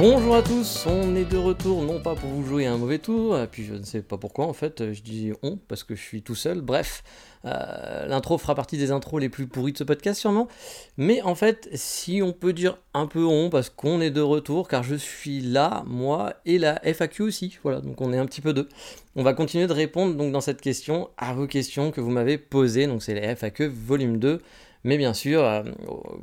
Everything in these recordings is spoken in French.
Bonjour à tous, on est de retour, non pas pour vous jouer un mauvais tour, puis je ne sais pas pourquoi en fait, je dis on parce que je suis tout seul, bref, euh, l'intro fera partie des intros les plus pourries de ce podcast sûrement, mais en fait, si on peut dire un peu on parce qu'on est de retour, car je suis là, moi, et la FAQ aussi, voilà, donc on est un petit peu deux. On va continuer de répondre donc dans cette question à vos questions que vous m'avez posées, donc c'est les FAQ volume 2. Mais bien sûr, euh,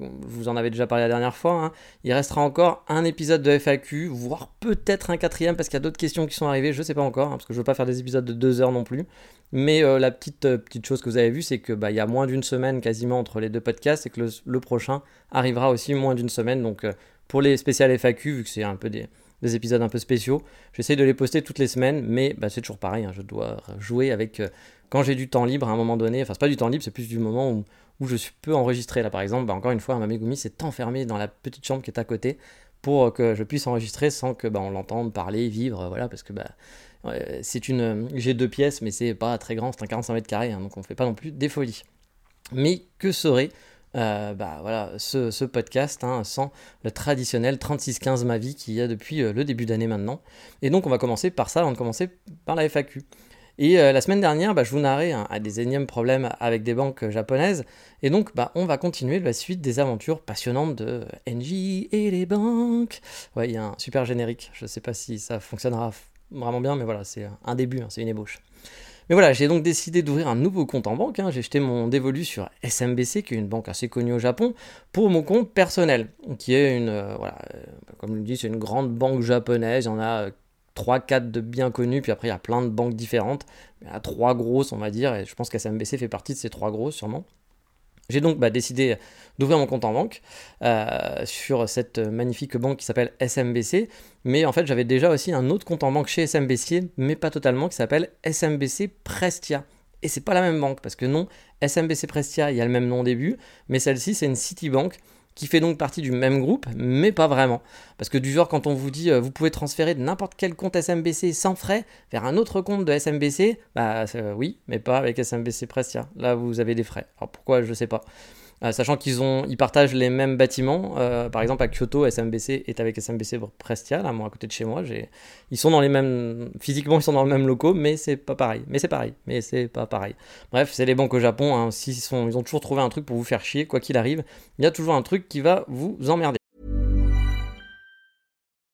je vous en avais déjà parlé la dernière fois, hein, il restera encore un épisode de FAQ, voire peut-être un quatrième parce qu'il y a d'autres questions qui sont arrivées, je ne sais pas encore, hein, parce que je ne veux pas faire des épisodes de deux heures non plus. Mais euh, la petite, euh, petite chose que vous avez vue, c'est qu'il bah, y a moins d'une semaine quasiment entre les deux podcasts et que le, prochain arrivera aussi moins d'une semaine. Donc pour les spéciales FAQ, vu que c'est un peu des, épisodes un peu spéciaux, j'essaie de les poster toutes les semaines, mais bah, c'est toujours pareil, hein, je dois jouer avec quand j'ai du temps libre à un moment donné, enfin c'est pas du temps libre, c'est plus du moment où où je peux enregistrer. Là, par exemple, bah, encore une fois, ma Megumi s'est enfermé dans la petite chambre qui est à côté pour que je puisse enregistrer sans que bah, on l'entende parler, vivre, voilà, parce que bah, c'est une, j'ai deux pièces, mais c'est pas très grand, c'est un 45 mètres carrés, hein, donc on fait pas non plus des folies. Mais que serait euh, bah voilà, ce, podcast hein, sans le traditionnel 3615 ma vie qu'il y a depuis euh, le début d'année maintenant? Et donc on va commencer par ça, avant de commencer par la FAQ. Et euh, la semaine dernière, bah, je vous narrais hein, des énièmes problèmes avec des banques japonaises. Et donc, bah, on va continuer la suite des aventures passionnantes de NJ et les banques. Ouais, il y a un super générique. Je ne sais pas si ça fonctionnera vraiment bien, mais voilà, c'est un début, hein, c'est une ébauche. Mais voilà, j'ai donc décidé d'ouvrir un nouveau compte en banque. Hein. J'ai jeté mon dévolu sur SMBC, qui est une banque assez connue au Japon, pour mon compte personnel, qui est une, euh, voilà, euh, comme je le dis, c'est une grande banque japonaise. Il y en a 3-4 de bien connus, puis après il y a plein de banques différentes. Il y a trois grosses, on va dire, et je pense qu'SMBC fait partie de ces trois grosses sûrement. J'ai donc bah, décidé d'ouvrir mon compte en banque euh, sur cette magnifique banque qui s'appelle SMBC. Mais en fait, j'avais déjà aussi un autre compte en banque chez SMBC, mais pas totalement, qui s'appelle SMBC Prestia. Et c'est pas la même banque, parce que non, SMBC Prestia, il y a le même nom au début, mais celle-ci, c'est une Citibank qui fait donc partie du même groupe, mais pas vraiment. Parce que du genre, quand on vous dit euh, vous pouvez transférer de n'importe quel compte SMBC sans frais vers un autre compte de SMBC, bah euh, oui, mais pas avec SMBC Prestia. Là, vous avez des frais. Alors pourquoi, je sais pas. Euh, sachant qu'ils ont, ils partagent les mêmes bâtiments. Euh, par exemple, à Kyoto, SMBC est avec SMBC Prestia, moi, à côté de chez moi. Ils sont dans les mêmes, physiquement, ils sont dans le même locaux, mais c'est pas pareil. Mais c'est pareil. Mais c'est pas pareil. Bref, c'est les banques au Japon. Hein. Ils ont toujours trouvé un truc pour vous faire chier, quoi qu'il arrive. Il y a toujours un truc qui va vous emmerder.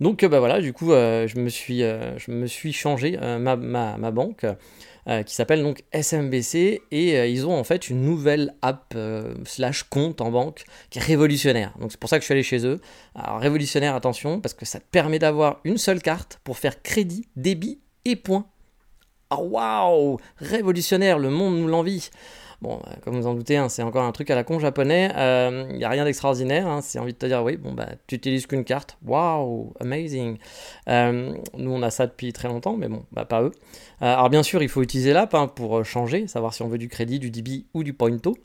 Donc bah voilà, du coup, euh, je, me suis, euh, je me suis changé euh, ma, ma, banque qui s'appelle donc SMBC et ils ont en fait une nouvelle app slash compte en banque qui est révolutionnaire. Donc c'est pour ça que je suis allé chez eux. Alors révolutionnaire, attention, parce que ça te permet d'avoir une seule carte pour faire crédit, débit et points. Ah waouh Révolutionnaire, le monde nous l'envie. Bon, euh, comme vous en doutez, hein, c'est encore un truc à la con japonais. Il euh, n'y a rien d'extraordinaire. Hein, c'est envie de te dire, oui, bon, bah, tu utilises qu'une carte. Waouh, amazing. Euh, nous, on a ça depuis très longtemps, mais bon, bah, pas eux. alors, bien sûr, il faut utiliser l'app hein, pour changer, savoir si on veut du crédit, du DB ou du pointo.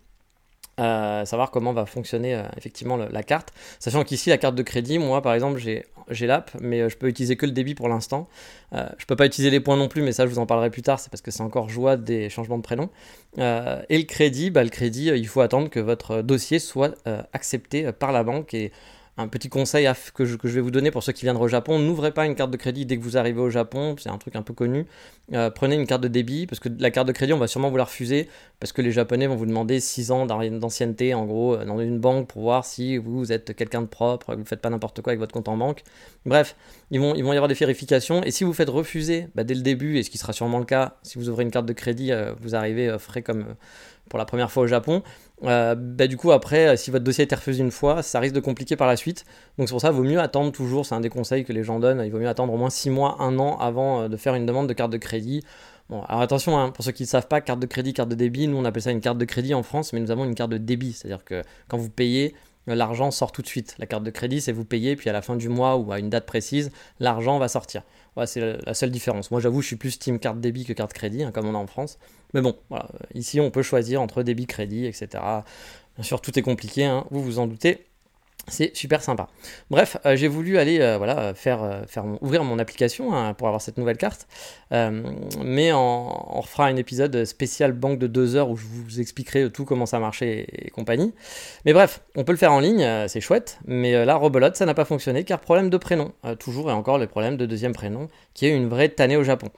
Savoir comment va fonctionner effectivement la carte. Sachant qu'ici, la carte de crédit, moi par exemple, j'ai l'app, mais euh, je peux utiliser que le débit pour l'instant. Euh, je peux pas utiliser les points non plus, mais ça je vous en parlerai plus tard, c'est parce que c'est encore joie des changements de prénom. Euh, et le crédit, bah, le crédit, il faut attendre que votre dossier soit accepté par la banque un petit conseil que, je, vais vous donner pour ceux qui viennent au Japon, n'ouvrez pas une carte de crédit dès que vous arrivez au Japon, c'est un truc un peu connu. Euh, prenez une carte de débit, parce que la carte de crédit, on va sûrement vous la refuser, parce que les Japonais vont vous demander 6 ans d'ancienneté, en gros, euh, dans une banque pour voir si vous êtes quelqu'un de propre, que vous ne faites pas n'importe quoi avec votre compte en banque. Bref, ils vont, y avoir des vérifications, et si vous faites refuser bah, dès le début, et ce qui sera sûrement le cas, si vous ouvrez une carte de crédit, euh, vous arrivez frais comme pour la première fois au Japon, euh, bah, du coup après, euh, si votre dossier été refusé une fois, ça risque de compliquer par la suite. Donc c'est pour ça qu'il vaut mieux attendre toujours, c'est un des conseils que les gens donnent, il vaut mieux attendre au moins 6 mois, 1 an avant euh, de faire une demande de carte de crédit. Bon, alors attention, hein, pour ceux qui ne savent pas, carte de crédit, carte de débit, nous on appelle ça une carte de crédit en France, mais nous avons une carte de débit, c'est-à-dire que quand vous payez, l'argent sort tout de suite. La carte de crédit, c'est vous payez, puis à la fin du mois ou à une date précise, l'argent va sortir. Voilà, c'est la seule différence. Moi, j'avoue, je suis plus team carte débit que carte crédit, hein, comme on a en France. Mais bon, ici, on peut choisir entre débit, crédit, etc. Bien sûr, tout est compliqué, hein, vous vous en doutez. C'est super sympa. Bref, euh, j'ai voulu aller euh, voilà, faire, euh, faire ouvrir mon application hein, pour avoir cette nouvelle carte. mais on refera un épisode spécial banque de deux heures où je vous expliquerai tout comment ça marchait et, compagnie. Mais bref, on peut le faire en ligne, c'est chouette. Mais là, Robolote, ça n'a pas fonctionné car problème de prénom. toujours et encore le problème de deuxième prénom qui est une vraie tannée au Japon.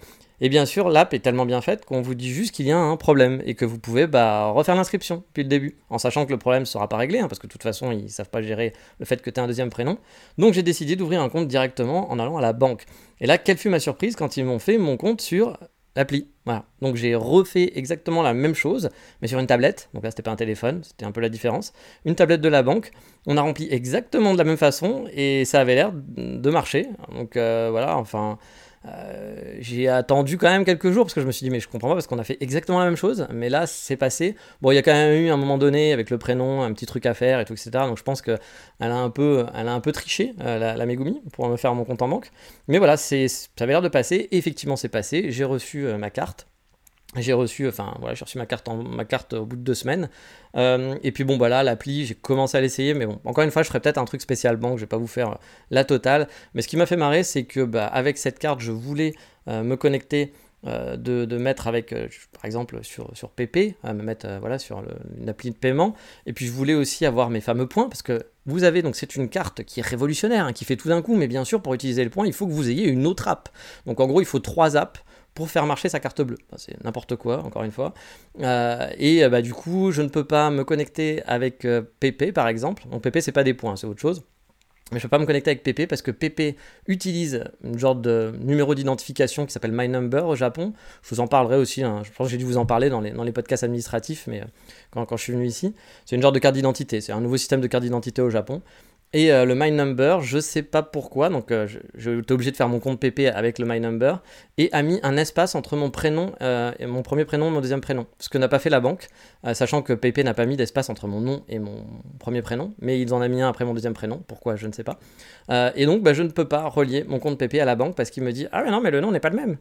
Et bien sûr, l'app est tellement bien faite qu'on vous dit juste qu'il y a un problème et que vous pouvez bah, refaire l'inscription depuis le début, en sachant que le problème ne sera pas réglé, hein, parce que de toute façon, ils ne savent pas gérer le fait que tu as un deuxième prénom. Donc j'ai décidé d'ouvrir un compte directement en allant à la banque. Et là, quelle fut ma surprise quand ils m'ont fait mon compte sur l'appli. Voilà. Donc j'ai refait exactement la même chose, mais sur une tablette. Donc là, c'était pas un téléphone, c'était un peu la différence. Une tablette de la banque. On a rempli exactement de la même façon et ça avait l'air de marcher. Donc euh, voilà, enfin. Euh, j'ai attendu quand même quelques jours parce que je me suis dit mais je comprends pas parce qu'on a fait exactement la même chose. Mais là c'est passé. Bon il y a quand même eu un moment donné avec le prénom un petit truc à faire et tout etc donc je pense que elle a un peu elle a un peu triché euh, la, Megumi pour me faire mon compte en banque. Mais voilà c'est ça avait l'air de passer. Effectivement c'est passé. J'ai reçu euh, ma carte j'ai reçu, enfin voilà, j'ai reçu ma carte, au bout de deux semaines. Euh, et puis bon, bah là, l'appli, j'ai commencé à l'essayer, mais bon, encore une fois, je ferai peut-être un truc spécial banque, je vais pas vous faire la totale. Mais ce qui m'a fait marrer, c'est que bah, avec cette carte, je voulais euh, me connecter. Euh, de, mettre avec, par exemple, sur, sur PP, me mettre voilà, sur une appli de paiement. Et puis je voulais aussi avoir mes fameux points, parce que vous avez, donc c'est une carte qui est révolutionnaire, hein, qui fait tout d'un coup, mais bien sûr, pour utiliser le point, il faut que vous ayez une autre app. Donc en gros, il faut trois apps pour faire marcher sa carte bleue. c'est n'importe quoi, encore une fois. Euh, et euh, bah, du coup, je ne peux pas me connecter avec PP euh, par exemple. Donc PP, c'est pas des points, c'est autre chose. Mais je ne peux pas me connecter avec PP parce que PP utilise une genre de numéro d'identification qui s'appelle My Number au Japon. Je vous en parlerai aussi, hein. je pense que j'ai dû vous en parler dans les, dans les podcasts administratifs, mais quand, quand je suis venu ici. C'est une genre de carte d'identité, c'est un nouveau système de carte d'identité au Japon. Et euh, le My Number, je sais pas pourquoi, donc euh, j'étais obligé de faire mon compte PP avec le My Number et a mis un espace entre mon prénom, euh, et mon premier prénom et mon deuxième prénom. Ce que n'a pas fait la banque, sachant que PP n'a pas mis d'espace entre mon nom et mon premier prénom, mais ils en ont mis un après mon deuxième prénom. Pourquoi Je ne sais pas. et donc, bah, je ne peux pas relier mon compte PP à la banque parce qu'il me dit Ah, mais non, mais le nom n'est pas le même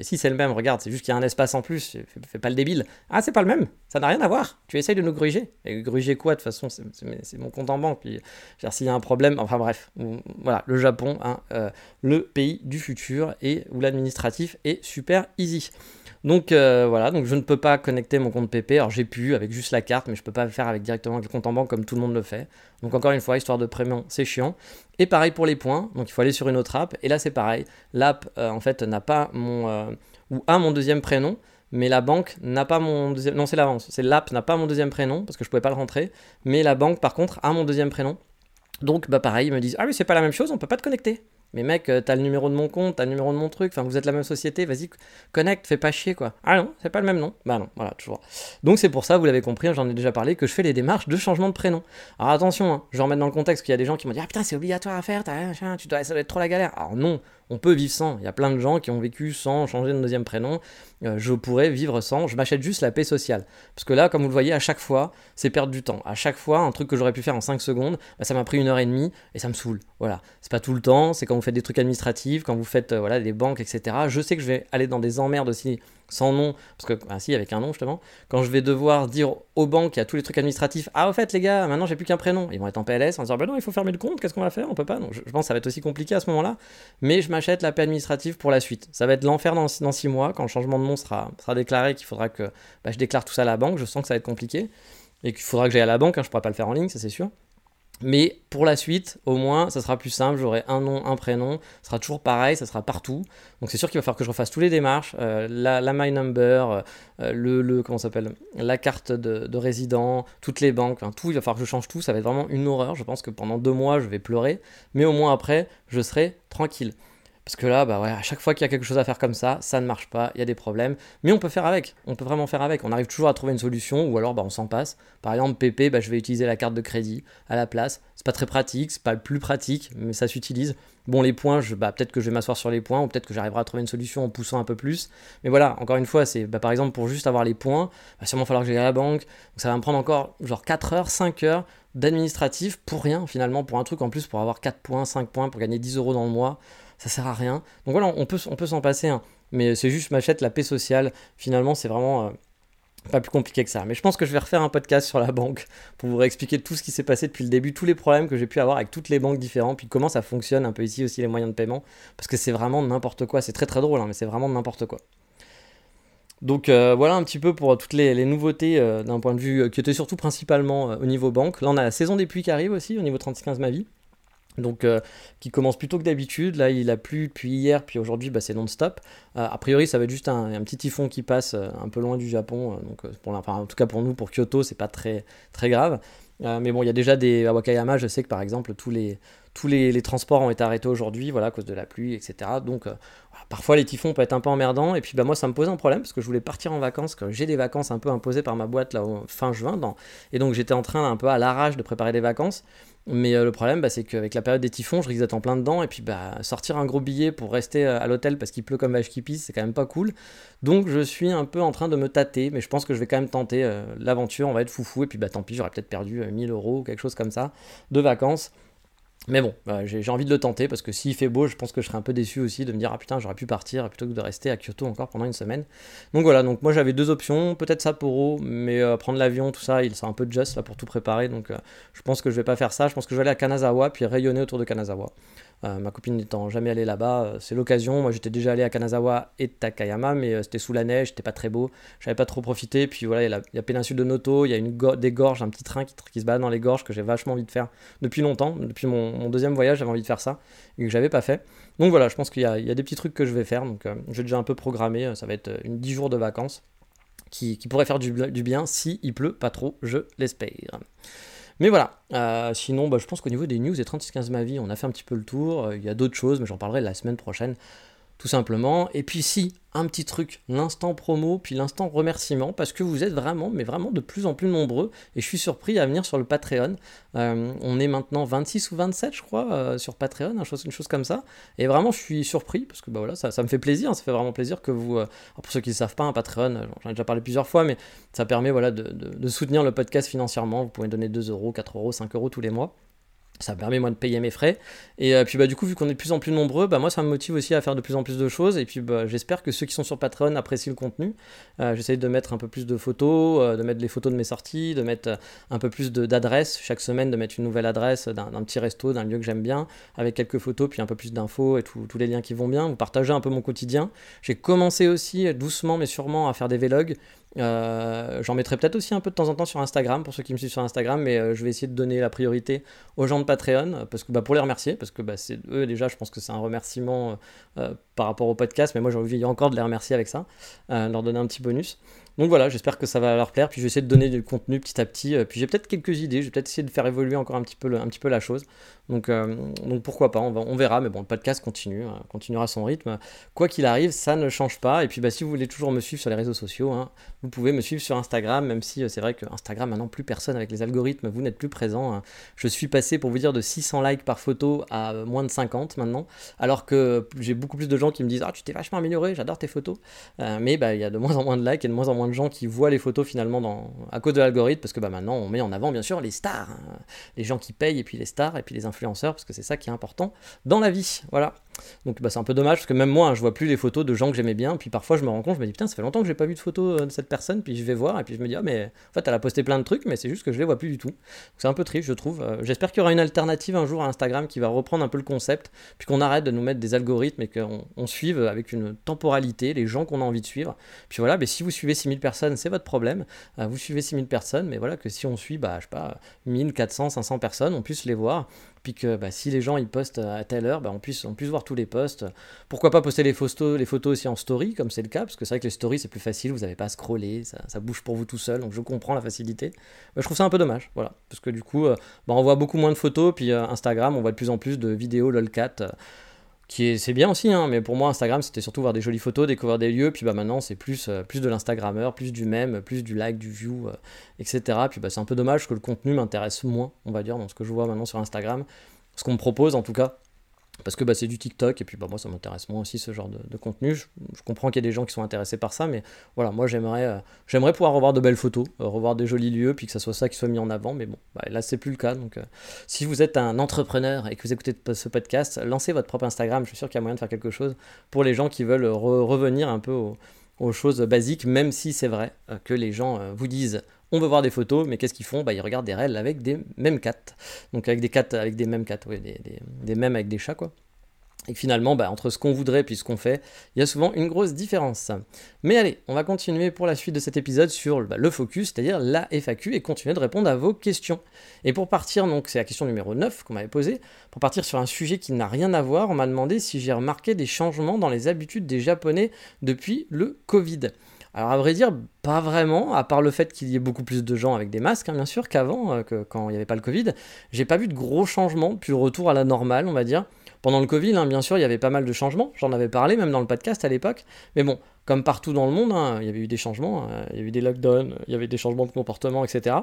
si c'est le même, regarde, c'est juste qu'il y a un espace en plus, fais, pas le débile. Ah, c'est pas le même, ça n'a rien à voir. Tu essayes de nous gruger. Et gruger quoi, de toute façon, c'est mon compte en banque. Puis, s'il y a un problème, enfin bref, voilà, le Japon, hein, euh, le pays du futur et où l'administratif est super easy. Donc euh, voilà, donc je ne peux pas connecter mon compte PP. Alors j'ai pu avec juste la carte, mais je peux pas le faire avec directement avec le compte en banque comme tout le monde le fait. Donc encore une fois, histoire de prénom, c'est chiant. Et pareil pour les points. Donc il faut aller sur une autre app. Et là c'est pareil. L'app euh, en fait n'a pas mon euh, ou a mon deuxième prénom, mais la banque n'a pas mon deuxième. Non c'est l'avance. C'est l'app n'a pas mon deuxième prénom parce que je pouvais pas le rentrer. Mais la banque par contre a mon deuxième prénom. Donc bah pareil, ils me disent ah oui c'est pas la même chose, on peut pas te connecter. Mais mec, euh, t'as le numéro de mon compte, t'as le numéro de mon truc, enfin vous êtes la même société, vas-y, connecte, fais pas chier quoi. Ah non, c'est pas le même nom. Bah non, voilà, toujours. Donc c'est pour ça, vous l'avez compris, hein, j'en ai déjà parlé, que je fais les démarches de changement de prénom. Alors attention, hein, je remettre dans le contexte qu'il y a des gens qui m'ont dit Ah putain, c'est obligatoire à faire, tu dois, ça doit être trop la galère. Alors non, on peut vivre sans. Il y a plein de gens qui ont vécu sans changer de deuxième prénom. Euh, je pourrais vivre sans. Je m'achète juste la paix sociale. Parce que là, comme vous le voyez, à chaque fois, c'est perdre du temps. À chaque fois, un truc que j'aurais pu faire en 5 secondes, bah, ça m'a pris une heure et demie et ça me saoule. Voilà. C'est pas tout le temps. C'est quand vous faites des trucs administratifs, quand vous faites euh, des banques, etc. Je sais que je vais aller dans des emmerdes aussi sans nom, parce que, ah si, avec un nom justement, quand je vais devoir dire aux banques, à tous les trucs administratifs, ah au fait les gars, maintenant j'ai plus qu'un prénom, ils vont être en PLS en disant, bah non, il faut fermer le compte, qu'est-ce qu'on va faire, on peut pas, donc je, pense que ça va être aussi compliqué à ce moment-là, mais je m'achète la paix administrative pour la suite. Ça va être l'enfer dans, dans six mois, quand le changement de nom sera, sera déclaré, qu'il faudra que bah, je déclare tout ça à la banque, je sens que ça va être compliqué, et qu'il faudra que j'aille à la banque, hein, je pourrai pas le faire en ligne, ça c'est sûr. Mais pour la suite, au moins, ça sera plus simple. J'aurai un nom, un prénom. Ce sera toujours pareil, ça sera partout. Donc c'est sûr qu'il va falloir que je refasse tous les démarches. Euh, la, My Number, euh, le, le, comment s'appelle? La carte de, de, résident, toutes les banques, tout. Il va falloir que je change tout. Ça va être vraiment une horreur. Je pense que pendant deux mois, je vais pleurer. Mais au moins après, je serai tranquille. Parce que là, bah ouais, à chaque fois qu'il y a quelque chose à faire comme ça, ça ne marche pas, il y a des problèmes. Mais on peut faire avec, on peut vraiment faire avec. On arrive toujours à trouver une solution ou alors bah, on s'en passe. Par exemple, PP, bah, je vais utiliser la carte de crédit à la place. C'est pas très pratique, c'est pas le plus pratique, mais ça s'utilise. Bon, les points, bah, peut-être que je vais m'asseoir sur les points ou peut-être que j'arriverai à trouver une solution en poussant un peu plus. Mais voilà, encore une fois, c'est bah, par exemple pour juste avoir les points, bah, sûrement falloir que j'aille à la banque. Donc ça va me prendre encore genre 4 heures, 5 heures d'administratif pour rien finalement, pour un truc en plus pour avoir 4 points, 5 points, pour gagner 10 euros dans le mois ça sert à rien. Donc voilà, on peut, on peut s'en passer, hein. mais c'est juste m'achète la paix sociale. Finalement, c'est vraiment euh, pas plus compliqué que ça. Mais je pense que je vais refaire un podcast sur la banque pour vous réexpliquer tout ce qui s'est passé depuis le début, tous les problèmes que j'ai pu avoir avec toutes les banques différentes, puis comment ça fonctionne un peu ici aussi les moyens de paiement, parce que c'est vraiment n'importe quoi. C'est très très drôle, hein, mais c'est vraiment n'importe quoi. Donc euh, voilà un petit peu pour toutes les, nouveautés euh, d'un point de vue qui était surtout principalement au niveau banque. Là on a la saison des pluies qui arrive aussi au niveau 3615 ma vie donc euh, qui commence plus tôt que d'habitude. Là, il a plu depuis hier, puis aujourd'hui, bah, c'est non-stop. Euh, a priori, ça va être juste un, petit typhon qui passe euh, un peu loin du Japon. donc, pour en tout cas pour nous, pour Kyoto, c'est pas très très grave. mais bon, il y a déjà des à Wakayama. Je sais que par exemple, tous les tous les, transports ont été arrêtés aujourd'hui, voilà, à cause de la pluie, etc. Donc parfois les typhons peuvent être un peu emmerdants. Et puis bah moi, ça me posait un problème parce que je voulais partir en vacances, que j'ai des vacances un peu imposées par ma boîte là fin juin, et donc j'étais en train un peu à l'arrache de préparer des vacances. Mais euh, le problème, bah, c'est qu'avec la période des typhons, je risque d'être en plein dedans. Et puis, bah, sortir un gros billet pour rester euh, à l'hôtel parce qu'il pleut comme vache qui pisse, c'est quand même pas cool. Donc, je suis un peu en train de me tâter. Mais je pense que je vais quand même tenter euh, l'aventure. On va être foufou. Et puis, bah, tant pis, j'aurais peut-être perdu 1000 euros ou quelque chose comme ça de vacances. Mais bon, bah, j'ai envie de le tenter parce que s'il fait beau, je pense que je serais un peu déçu aussi de me dire ah putain j'aurais pu partir plutôt que de rester à Kyoto encore pendant une semaine. Donc voilà, donc moi j'avais deux options, peut-être Sapporo, mais euh, prendre l'avion, tout ça, il c'est un peu just là pour tout préparer, donc euh, je pense que je vais pas faire ça. Je pense que je vais aller à Kanazawa puis rayonner autour de Kanazawa. Euh, ma copine n'étant jamais allée là-bas, euh, c'est l'occasion. Moi, j'étais déjà allé à Kanazawa et Takayama, mais euh, c'était sous la neige, c'était pas très beau. J'avais pas trop profité. Puis voilà, il y a la, péninsule de Noto, il y a une des gorges, un petit train qui, se balade dans les gorges que j'ai vachement envie de faire depuis longtemps. Depuis mon, deuxième voyage, j'avais envie de faire ça et que j'avais pas fait. Donc voilà, je pense qu'il y, a des petits trucs que je vais faire. Donc j'ai déjà un peu programmé. Ça va être une 10 jours de vacances qui, qui pourraient faire du, du bien si il pleut pas trop, je l'espère. Mais voilà, euh, sinon bah, je pense qu'au niveau des news et 3615 ma vie, on a fait un petit peu le tour. Euh, il y a d'autres choses, mais j'en parlerai la semaine prochaine tout simplement. Et puis si, un petit truc, l'instant promo, puis l'instant remerciement, parce que vous êtes vraiment, mais vraiment de plus en plus nombreux, et je suis surpris à venir sur le Patreon. Euh, on est maintenant 26 ou 27, je crois, euh, sur Patreon, une chose, une chose comme ça. Et vraiment, je suis surpris, parce que bah voilà, ça, me fait plaisir, ça fait vraiment plaisir que vous... Euh, pour ceux qui ne savent pas, un Patreon, j'en ai déjà parlé plusieurs fois, mais ça permet voilà, de, de soutenir le podcast financièrement. Vous pouvez donner 2 euros, 4 euros, 5 euros tous les mois ça me permet moi de payer mes frais. Et euh, puis bah du coup vu qu'on est de plus en plus nombreux bah moi ça me motive aussi à faire de plus en plus de choses. Et puis bah, j'espère que ceux qui sont sur Patreon apprécient le contenu. Euh, j'essaie de mettre un peu plus de photos euh, de mettre les photos de mes sorties de mettre un peu plus d'adresses chaque semaine de mettre une nouvelle adresse d'un petit resto d'un lieu que j'aime bien avec quelques photos puis un peu plus d'infos et tous les liens qui vont bien. Vous partagez un peu mon quotidien. J'ai commencé aussi doucement mais sûrement à faire des vlogs euh, j'en mettrai peut-être aussi un peu de temps en temps sur Instagram pour ceux qui me suivent sur Instagram, mais euh, je vais essayer de donner la priorité aux gens de Patreon parce que bah, pour les remercier, parce que bah, c'est eux déjà, je pense que c'est un remerciement euh, par rapport au podcast, mais moi j'ai envie encore de les remercier avec ça, leur donner un petit bonus. Donc voilà, j'espère que ça va leur plaire. Puis je vais essayer de donner du contenu petit à petit. Puis j'ai peut-être quelques idées. Je vais peut-être essayer de faire évoluer encore un petit peu, un petit peu la chose. Donc, donc pourquoi pas, on, on, verra. Mais bon, le podcast continue, hein, continuera son rythme. Quoi qu'il arrive, ça ne change pas. Et puis bah, si vous voulez toujours me suivre sur les réseaux sociaux, hein, vous pouvez me suivre sur Instagram, même si c'est vrai que Instagram, maintenant, plus personne avec les algorithmes, vous n'êtes plus présent. Hein. Je suis passé, pour vous dire, de 600 likes par photo à moins de 50 maintenant. Alors que j'ai beaucoup plus de gens qui me disent Ah, tu t'es vachement amélioré, j'adore tes photos. mais bah, il y a de moins en moins de likes et de moins en moins gens qui voient les photos finalement à cause de l'algorithme, parce que bah, maintenant on met en avant bien sûr les stars, hein. les gens qui payent et puis les stars et puis les influenceurs, parce que c'est ça qui est important dans la vie. Voilà. Donc bah, c'est un peu dommage parce que même moi, hein, je vois plus les photos de gens que j'aimais bien. Puis parfois, je me rends compte, je me dis putain, ça fait longtemps que j'ai pas vu de photos de cette personne. Puis je vais voir et puis je me dis ah mais en fait, elle a posté plein de trucs, mais c'est juste que je les vois plus du tout. C'est un peu triste, je trouve. J'espère qu'il y aura une alternative un jour à Instagram qui va reprendre un peu le concept, puis qu'on arrête de nous mettre des algorithmes et qu'on suive avec une temporalité les gens qu'on a envie de suivre. Puis voilà, mais si vous suivez 6000 personnes, c'est votre problème. vous suivez 6000 personnes, mais voilà que si on suit, bah je sais pas, 1000, 400, 500 personnes, on puisse les voir puis que bah, si les gens ils postent à telle heure, bah, on, puisse, on voir tous les posts. Pourquoi pas poster les photos, aussi en story, comme c'est le cas, parce que c'est vrai que les stories c'est plus facile, vous n'avez pas à scroller, ça, bouge pour vous tout seul, donc je comprends la facilité. je trouve ça un peu dommage, voilà, parce que du coup, euh, bah, on voit beaucoup moins de photos, puis euh, Instagram, on voit de plus en plus de vidéos lolcat. Qui c'est bien aussi, hein, mais pour moi Instagram c'était surtout voir des jolies photos, découvrir des lieux, puis bah maintenant c'est plus, euh, plus de l'Instagrammeur, plus du même, plus du like, du view, euh, etc. Puis bah c'est un peu dommage que le contenu m'intéresse moins, on va dire, dans ce que je vois maintenant sur Instagram, ce qu'on me propose en tout cas parce que bah, c'est du TikTok et puis bah, moi ça m'intéresse moins aussi ce genre de, contenu. Je, comprends qu'il y a des gens qui sont intéressés par ça, mais voilà, moi j'aimerais euh, j'aimerais pouvoir revoir de belles photos, euh, revoir des jolis lieux, puis que ça soit ça qui soit mis en avant, mais bon, bah, là c'est plus le cas. Donc euh, si vous êtes un entrepreneur et que vous écoutez ce podcast, lancez votre propre Instagram, je suis sûr qu'il y a moyen de faire quelque chose pour les gens qui veulent revenir un peu aux choses basiques, même si c'est vrai que les gens vous disent on veut voir des photos, mais qu'est-ce qu'ils font? Bah, Ils regardent des réels avec des mêmes cats. Donc avec des cats, avec des mêmes cats, oui, des, mêmes avec des chats, quoi. Et finalement, bah, entre ce qu'on voudrait et ce qu'on fait, il y a souvent une grosse différence. Mais allez, on va continuer pour la suite de cet épisode sur bah, le focus, c'est-à-dire la FAQ, et continuer de répondre à vos questions. Et pour partir, donc c'est la question numéro 9 qu'on m'avait posée, pour partir sur un sujet qui n'a rien à voir, on m'a demandé si j'ai remarqué des changements dans les habitudes des Japonais depuis le Covid. Alors à vrai dire, pas vraiment, à part le fait qu'il y ait beaucoup plus de gens avec des masques, hein, bien sûr, qu'avant, euh, que quand il n'y avait pas le Covid. J'ai pas vu de gros changements, puis retour à la normale, on va dire. Pendant le Covid, hein, bien sûr, il y avait pas mal de changements, j'en avais parlé même dans le podcast à l'époque, mais bon, comme partout dans le monde, hein, il y avait eu des changements, euh, il y a eu des lockdowns, il y avait des changements de comportement, etc.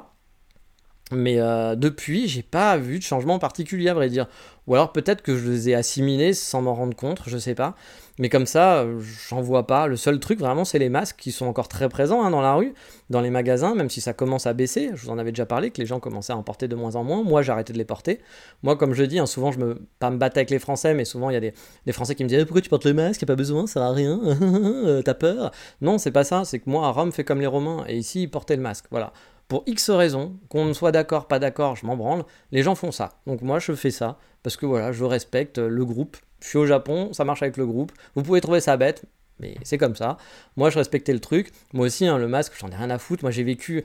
Mais euh, depuis, j'ai pas vu de changement particulier à vrai dire. Ou alors peut-être que je les ai assimilés sans m'en rendre compte, je sais pas. Mais comme ça, j'en vois pas. Le seul truc vraiment, c'est les masques qui sont encore très présents hein, dans la rue, dans les magasins, même si ça commence à baisser. Je vous en avais déjà parlé, que les gens commençaient à en porter de moins en moins. Moi, j'ai arrêté de les porter. Moi, comme je dis, hein, souvent, je me pas me battre avec les Français, mais souvent, il y a des, Français qui me disent eh, Pourquoi tu portes le masque? Il a pas besoin, ça sert à rien. Euh, t'as peur Non, c'est pas ça. C'est que moi, à Rome, fait comme les Romains. Et ici, ils portaient le masque. Voilà pour X raisons, qu'on soit d'accord, pas d'accord, je m'en branle, les gens font ça. Donc moi je fais ça, parce que voilà, je respecte le groupe. Je suis au Japon, ça marche avec le groupe. Vous pouvez trouver ça bête, mais c'est comme ça. Moi je respectais le truc. Moi aussi, hein, le masque, j'en ai rien à foutre. Moi j'ai vécu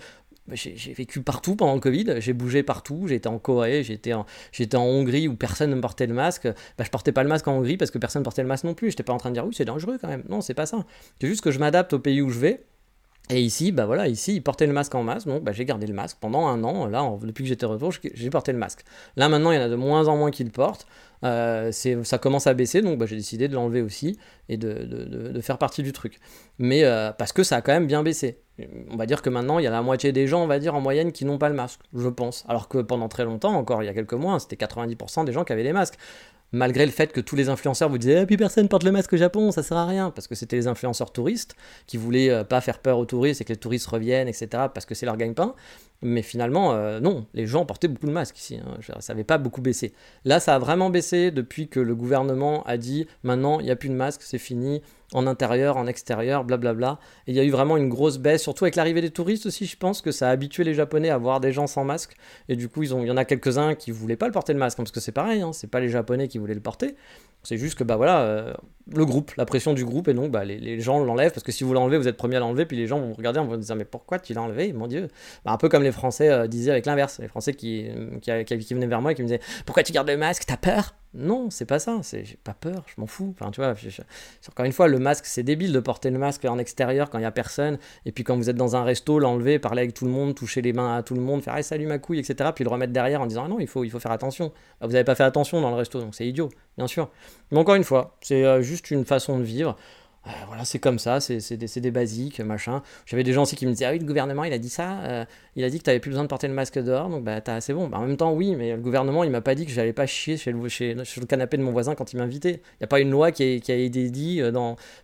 j'ai vécu partout pendant le Covid, j'ai bougé partout, j'étais en Corée, j'étais en, en Hongrie où personne ne portait le masque. Bah, je portais pas le masque en Hongrie parce que personne ne portait le masque non plus. J'étais pas en train de dire oui, c'est dangereux quand même. Non, c'est pas ça. C'est juste que je m'adapte au pays où je vais. Et ici, bah voilà, ici, ils portaient le masque en masse, donc bah, j'ai gardé le masque pendant un an. Là, depuis que j'étais retour, j'ai porté le masque. Là, maintenant, il y en a de moins en moins qui le portent. Euh, ça commence à baisser, donc bah, j'ai décidé de l'enlever aussi et de, de, de, faire partie du truc. Mais euh, parce que ça a quand même bien baissé. On va dire que maintenant, il y a la moitié des gens, on va dire, en moyenne, qui n'ont pas le masque, je pense. Alors que pendant très longtemps, encore il y a quelques mois, c'était 90% des gens qui avaient les masques malgré le fait que tous les influenceurs vous disaient ah, puis personne porte le masque au Japon, ça sert à rien, parce que c'était les influenceurs touristes qui voulaient euh, pas faire peur aux touristes et que les touristes reviennent, etc., parce que c'est leur gagne-pain. Mais finalement, euh, non, les gens portaient beaucoup de masques ici. Hein. Ça n'avait pas beaucoup baissé. Là, ça a vraiment baissé depuis que le gouvernement a dit maintenant, il n'y a plus de masques, c'est fini, en intérieur, en extérieur, blablabla. Et il y a eu vraiment une grosse baisse, surtout avec l'arrivée des touristes aussi, je pense que ça a habitué les Japonais à voir des gens sans masque. Et du coup, ont, il y en a quelques-uns qui voulaient pas le porter le masque, hein, parce que c'est pareil, hein, c'est pas les Japonais qui voulaient le porter. C'est juste que bah voilà, euh, le groupe, la pression du groupe, et donc bah, les, gens l'enlèvent, parce que si vous l'enlevez, vous êtes premier à l'enlever, puis les gens vont regarder vous disant mais pourquoi tu l'as enlevé, mon Dieu? Bah, Un peu comme les Français euh, disaient avec l'inverse, les Français qui, qui, qui, venaient vers moi et qui me disaient pourquoi tu gardes le masque, t'as peur? Non, c'est pas ça, j'ai pas peur, je m'en fous. Enfin, tu vois, encore une fois, le masque, c'est débile de porter le masque en extérieur quand il y a personne, et puis quand vous êtes dans un resto, l'enlever, parler avec tout le monde, toucher les mains à tout le monde, faire hey, salut ma couille, etc., puis le remettre derrière en disant ah non, il faut, il faut faire attention. Bah, vous n'avez pas fait attention dans le resto, donc c'est idiot, bien sûr. Mais encore une fois, c'est euh, juste une façon de vivre. Euh, voilà, c'est comme ça, c'est des, des, basiques, machin. J'avais des gens aussi qui me disaient Ah oui, le gouvernement, il a dit ça, euh, il a dit que tu n'avais plus besoin de porter le masque dehors, donc bah c'est bon. Bah, en même temps, oui, mais le gouvernement, il m'a pas dit que j'allais pas chier chez le, canapé de mon voisin quand il m'invitait. Il n'y a pas une loi qui, a été dit euh,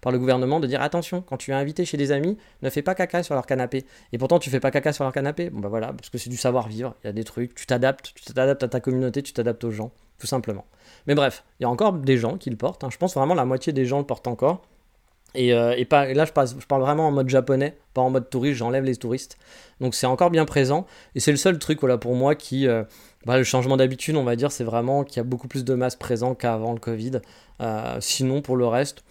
par le gouvernement de dire Attention, quand tu es invité chez des amis, ne fais pas caca sur leur canapé. Et pourtant, tu fais pas caca sur leur canapé. Bon, bah voilà, parce que c'est du savoir-vivre, il y a des trucs, tu t'adaptes, tu t'adaptes à ta communauté, tu t'adaptes aux gens. tout simplement. Mais bref, il y a encore des gens qui le portent. Hein. Je pense vraiment la moitié des gens le portent encore. Et, euh, pas, là, je, parle vraiment en mode japonais, pas en mode touriste, j'enlève les touristes. Donc c'est encore bien présent. Et c'est le seul truc voilà, pour moi qui... Euh, bah, le changement d'habitude, on va dire, c'est vraiment qu'il y a beaucoup plus de masques présents qu'avant le Covid. Euh, sinon, pour le reste,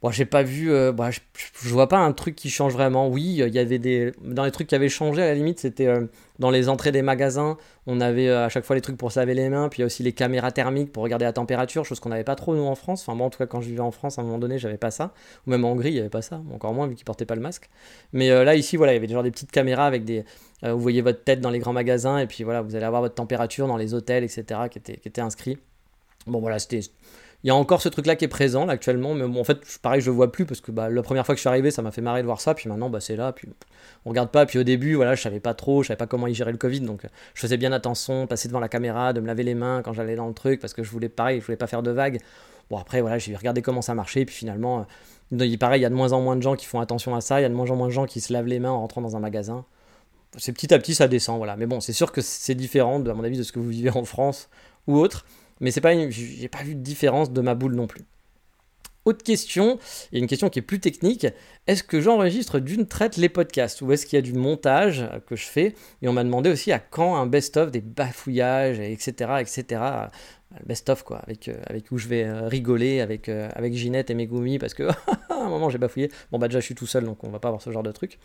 Bon, j'ai pas vu, euh, bah, je, vois pas un truc qui change vraiment. Oui, il y avait des. Dans les trucs qui avaient changé, à la limite, c'était euh, dans les entrées des magasins, on avait euh, à chaque fois les trucs pour se laver les mains, puis il y a aussi les caméras thermiques pour regarder la température, chose qu'on n'avait pas trop nous en France. Enfin, moi en tout cas, quand je vivais en France, à un moment donné, j'avais pas ça. Ou même en Hongrie, il y avait pas ça, encore moins vu qu'ils portaient pas le masque. Mais là, ici, voilà, il y avait genre des petites caméras avec des. vous voyez votre tête dans les grands magasins, et puis voilà, vous allez avoir votre température dans les hôtels, etc., qui étaient, qui étaient inscrits. Bon, voilà, c'était il y a encore ce truc-là qui est présent là, actuellement, mais en fait, pareil, je le vois plus parce que bah, la première fois que je suis arrivé, ça m'a fait marrer de voir ça, puis maintenant, bah, c'est là, puis on regarde pas. Puis au début, voilà, je savais pas trop, je savais pas comment y gérer le Covid, donc je faisais bien attention, passer devant la caméra, de me laver les mains quand j'allais dans le truc, parce que je voulais, pareil, je voulais pas faire de vagues. Bon, après, voilà, j'ai regardé comment ça marchait, puis finalement, euh, pareil, il y a de moins en moins de gens qui font attention à ça, il y a de moins en moins de gens qui se lavent les mains en rentrant dans un magasin. C'est petit à petit, ça descend, voilà. Mais bon, c'est sûr que c'est différent, à mon avis, de ce que vous vivez en France ou autre. Mais c'est pas j'ai pas vu de différence de ma boule non plus. Autre question, et une question qui est plus technique, est-ce que j'enregistre d'une traite les podcasts ou est-ce qu'il y a du montage que je fais? Et on m'a demandé aussi à quand un best-of des bafouillages, etc. etc le best-of quoi, avec, euh, avec où je vais euh, rigoler avec, euh, avec Ginette et Megumi parce que à un moment j'ai bafouillé. Bon bah déjà je suis tout seul donc on va pas avoir ce genre de truc.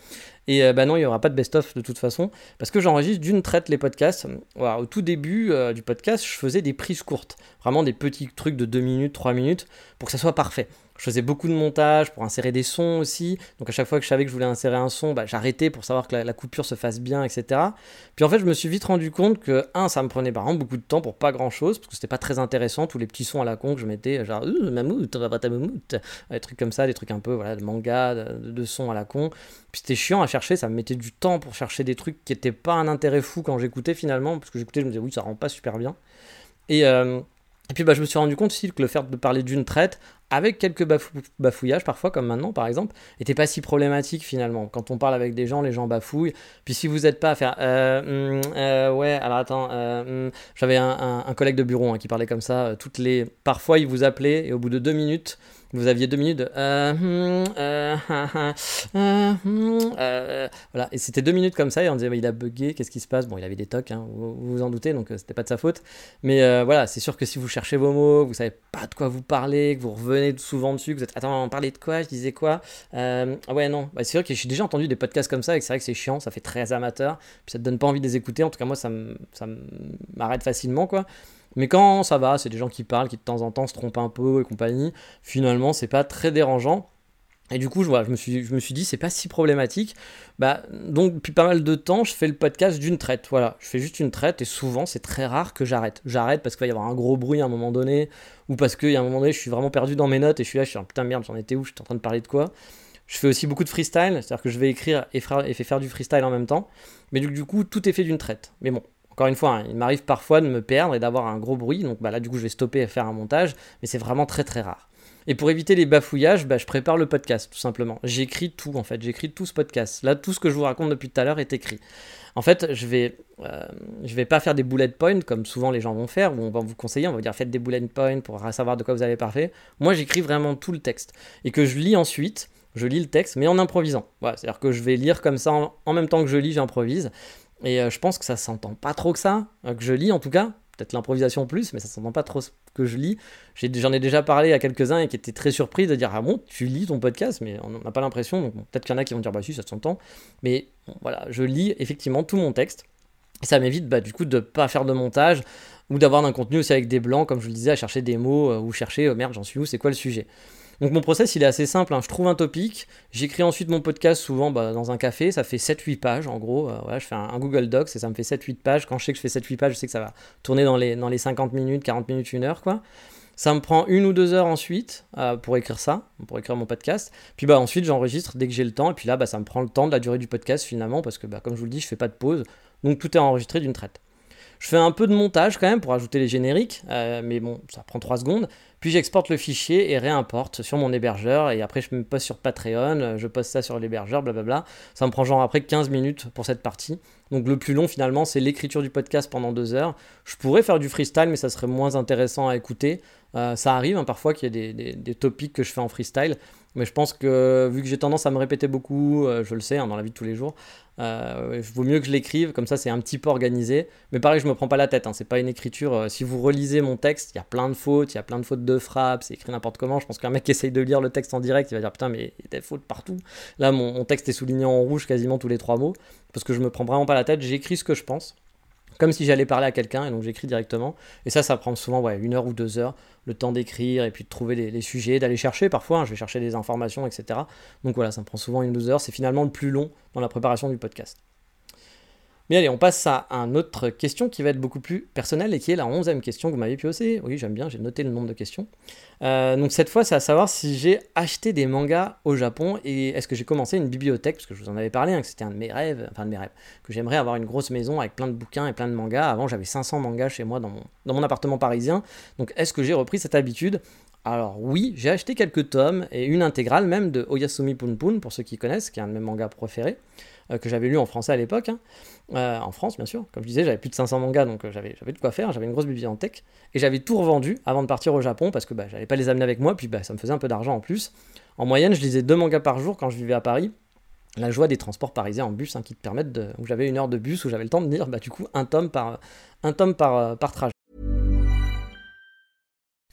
Et bah non, il y aura pas de best-of de toute façon parce que j'enregistre d'une traite les podcasts. au tout début du podcast, je faisais des prises courtes, vraiment des petits trucs de 2 minutes, 3 minutes pour que ça soit parfait. Je faisais beaucoup de montage pour insérer des sons aussi. Donc à chaque fois que je savais que je voulais insérer un son, bah, j'arrêtais pour savoir que la, coupure se fasse bien, etc. Puis en fait, je me suis vite rendu compte que, un, ça me prenait par exemple beaucoup de temps pour pas grand chose, parce que c'était pas très intéressant, tous les petits sons à la con que je mettais, genre, mammouth, ta mammouth, des trucs comme ça, des trucs un peu, voilà, de manga, de, sons à la con. Puis c'était chiant à chercher, ça me mettait du temps pour chercher des trucs qui étaient pas un intérêt fou quand j'écoutais finalement, parce que j'écoutais, je me disais, oui, ça rend pas super bien. Et. Euh, puis bah, je me suis rendu compte aussi que le fait de parler d'une traite, avec quelques bafouillages parfois, comme maintenant par exemple, n'était pas si problématique finalement. Quand on parle avec des gens, les gens bafouillent. Puis si vous n'êtes pas à faire euh, hmm, euh, ouais, alors attends, euh, hmm. j'avais un, collègue de bureau hein, qui parlait comme ça. toutes les, parfois il vous appelait et au bout de deux minutes, vous aviez deux minutes euh, hmm, euh, euh, voilà. Et c'était deux minutes comme ça et on disait il a bugué qu'est-ce qui se passe? Bon il avait des tocs hein, vous, vous, en doutez donc c'était pas de sa faute. Mais voilà c'est sûr que si vous cherchez vos mots vous savez pas de quoi vous parler que vous revenez souvent dessus que vous êtes attends on parlait de quoi? Je disais quoi? Ouais non. Bah, c'est vrai que j'ai déjà entendu des podcasts comme ça et c'est vrai que c'est chiant ça fait très amateur puis ça te donne pas envie de les écouter. En tout cas moi ça m'arrête facilement quoi mais quand ça va, c'est des gens qui parlent, qui de temps en temps se trompent un peu et compagnie, finalement, c'est pas très dérangeant. Et du coup, je, je, me, suis, je me suis dit, c'est pas si problématique. Bah, donc, depuis pas mal de temps, je fais le podcast d'une traite. Voilà, je fais juste une traite et souvent, c'est très rare que j'arrête. J'arrête parce qu'il va y avoir un gros bruit à un moment donné, ou parce qu'il y a un moment donné, je suis vraiment perdu dans mes notes et je suis là, je suis en putain merde, j'en étais où, j'étais en train de parler de quoi? Je fais aussi beaucoup de freestyle, c'est-à-dire que je vais écrire et, faire, et faire du freestyle en même temps. Mais du coup, tout est fait d'une traite. Mais bon, encore une fois, hein, il m'arrive parfois de me perdre et d'avoir un gros bruit, donc bah, là du coup je vais stopper et faire un montage, mais c'est vraiment très très rare. Et pour éviter les bafouillages, bah, je prépare le podcast tout simplement. J'écris tout en fait, j'écris tout ce podcast. Là, tout ce que je vous raconte depuis tout à l'heure est écrit. En fait, je vais, euh, vais pas faire des bullet points comme souvent les gens vont faire, on va vous conseiller, on va vous dire faites des bullet points pour savoir de quoi vous avez parlé. Moi, j'écris vraiment tout le texte et que je lis ensuite. Je lis le texte, mais en improvisant. C'est-à-dire que je vais lire comme ça en même temps que je lis, j'improvise. Et euh, je pense que ça s'entend pas trop que ça, euh, que je lis en tout cas. Peut-être l'improvisation plus, mais ça s'entend pas trop que je lis. J'en ai, déjà parlé à quelques-uns et qui étaient très surpris de dire Ah bon, tu lis ton podcast, mais on n'a pas l'impression. Donc peut-être qu'il y en a qui vont dire Bah si, ça s'entend. Mais voilà, je lis effectivement tout mon texte. Et ça m'évite bah, du coup de pas faire de montage ou d'avoir un contenu aussi avec des blancs, comme je le disais, à chercher des mots euh, ou chercher merde, j'en suis où, c'est quoi le sujet? Donc mon process il est assez simple, hein. je trouve un topic, j'écris ensuite mon podcast souvent bah, dans un café, ça fait 7-8 pages en gros, euh, je fais un, Google Docs et ça me fait 7-8 pages, quand je sais que je fais 7-8 pages je sais que ça va tourner dans les, dans les 50 minutes, 40 minutes, 1 heure quoi. Ça me prend une ou deux heures ensuite euh, pour écrire ça, pour écrire mon podcast. Puis bah ensuite j'enregistre dès que j'ai le temps et puis là bah, ça me prend le temps de la durée du podcast finalement parce que bah, comme je vous le dis je fais pas de pause donc tout est enregistré d'une traite. Je fais un peu de montage quand même pour ajouter les génériques, euh, mais bon, ça prend 3 secondes. Puis j'exporte le fichier et réimporte sur mon hébergeur. Et après, je me poste sur Patreon, euh, je poste ça sur l'hébergeur, blablabla. Ça me prend genre après 15 minutes pour cette partie. Donc le plus long finalement, c'est l'écriture du podcast pendant 2 heures. Je pourrais faire du freestyle, mais ça serait moins intéressant à écouter. Euh, ça arrive hein, parfois qu'il y ait des, topics que je fais en freestyle. Mais je pense que vu que j'ai tendance à me répéter beaucoup, je le sais hein, dans la vie de tous les jours, euh, il vaut mieux que je l'écrive, comme ça c'est un petit peu organisé. Mais pareil, je me prends pas la tête, hein, c'est pas une écriture. Euh, si vous relisez mon texte, il y a plein de fautes, il y a plein de fautes de frappe, c'est écrit n'importe comment. Je pense qu'un mec qui essaye de lire le texte en direct, il va dire putain, mais il y a des fautes partout. Là, mon, texte est souligné en rouge quasiment tous les trois mots, parce que je me prends vraiment pas la tête, j'écris ce que je pense comme si j'allais parler à quelqu'un, et donc j'écris directement. Et ça, ça prend souvent ouais, une heure ou deux heures, le temps d'écrire, et puis de trouver les, sujets, d'aller chercher parfois, hein, je vais chercher des informations, etc. Donc voilà, ça me prend souvent une ou deux heures, c'est finalement le plus long dans la préparation du podcast. Mais allez, on passe à une autre question qui va être beaucoup plus personnelle et qui est la onzième question que vous m'avez aussi. Oui, j'aime bien, j'ai noté le nombre de questions. Euh, donc cette fois, c'est à savoir si j'ai acheté des mangas au Japon et est-ce que j'ai commencé une bibliothèque, parce que je vous en avais parlé, hein, que c'était un de mes rêves, enfin de mes rêves, que j'aimerais avoir une grosse maison avec plein de bouquins et plein de mangas. Avant, j'avais 500 mangas chez moi dans mon, dans mon appartement parisien. Donc est-ce que j'ai repris cette habitude? Alors oui, j'ai acheté quelques tomes et une intégrale même de Oyasumi Punpun, pour ceux qui connaissent, qui est un de mes mangas préférés. Euh, que j'avais lu en français à l'époque, hein. euh, en France bien sûr. Comme je disais, j'avais plus de 500 mangas, donc euh, j'avais, de quoi faire, j'avais une grosse bibliothèque, et j'avais tout revendu avant de partir au Japon, parce que bah, j'allais pas les amener avec moi, puis bah, ça me faisait un peu d'argent en plus. En moyenne, je lisais deux mangas par jour quand je vivais à Paris. La joie des transports parisiens en bus, hein, qui te permettent où j'avais une heure de bus, où j'avais le temps de lire, bah, du coup, un tome un tome par, par trajet.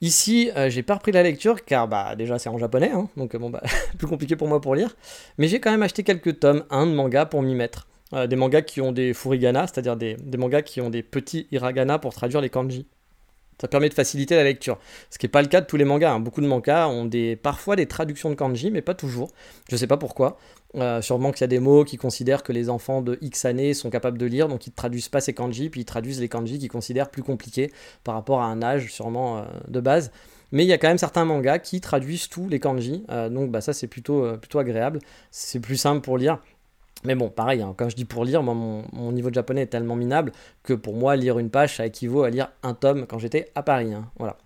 Ici, euh, j'ai pas repris la lecture car bah déjà c'est en japonais, hein, donc euh, bon bah plus compliqué pour moi pour lire. Mais j'ai quand même acheté quelques tomes, un de manga pour m'y mettre. Euh, des mangas qui ont des furigana, c'est-à-dire des, mangas qui ont des petits hiragana pour traduire les kanji. Ça permet de faciliter la lecture. Ce qui n'est pas le cas de tous les mangas. Hein. Beaucoup de mangas ont des, parfois des traductions de kanji, mais pas toujours. Je sais pas pourquoi. Euh, sûrement qu'il y a des mots qui considèrent que les enfants de X années sont capables de lire, donc ils ne traduisent pas ces kanji, puis ils traduisent les kanji qu'ils considèrent plus compliqués par rapport à un âge sûrement euh, de base. Mais il y a quand même certains mangas qui traduisent tous les kanji, euh, donc bah, ça c'est plutôt, plutôt agréable. C'est plus simple pour lire. Mais bon, pareil, hein, quand je dis pour lire, mon, niveau de japonais est tellement minable que pour moi, lire une page, ça équivaut à lire un tome quand j'étais à Paris. Hein, voilà.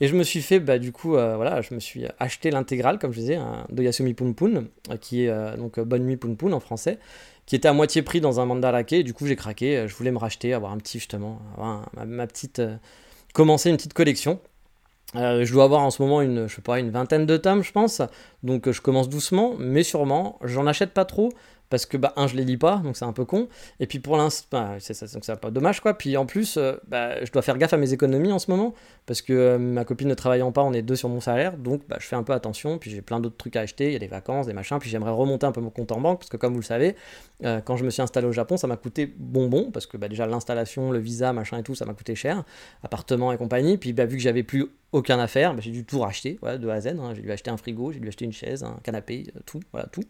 Et je me suis fait, bah, du coup, euh, voilà, je me suis acheté l'intégrale, comme je disais, hein, de Yasumi Punpun, euh, qui est euh, donc Bonne Nuit Punpun en français, qui était à moitié prix dans un mandarake. Et du coup, j'ai craqué. Je voulais me racheter, avoir un petit, justement, avoir ma, petite. commencer une petite collection. je dois avoir en ce moment une, je sais pas, une vingtaine de tomes, je pense. Donc je commence doucement, mais sûrement. J'en achète pas trop parce que bah un je les lis pas donc c'est un peu con et puis pour l'instant bah, c'est donc c'est pas dommage quoi puis en plus euh, bah, je dois faire gaffe à mes économies en ce moment parce que euh, ma copine ne travaillant pas on est deux sur mon salaire donc bah, je fais un peu attention puis j'ai plein d'autres trucs à acheter il y a des vacances des machins puis j'aimerais remonter un peu mon compte en banque parce que comme vous le savez euh, quand je me suis installé au Japon ça m'a coûté bonbon parce que bah, déjà l'installation le visa machin et tout ça m'a coûté cher appartement et compagnie puis bah, vu que j'avais plus aucun affaire, bah, j'ai dû tout racheter de A à Z. Hein. J'ai dû acheter un frigo, j'ai dû acheter une chaise, un canapé, tout, voilà, tout.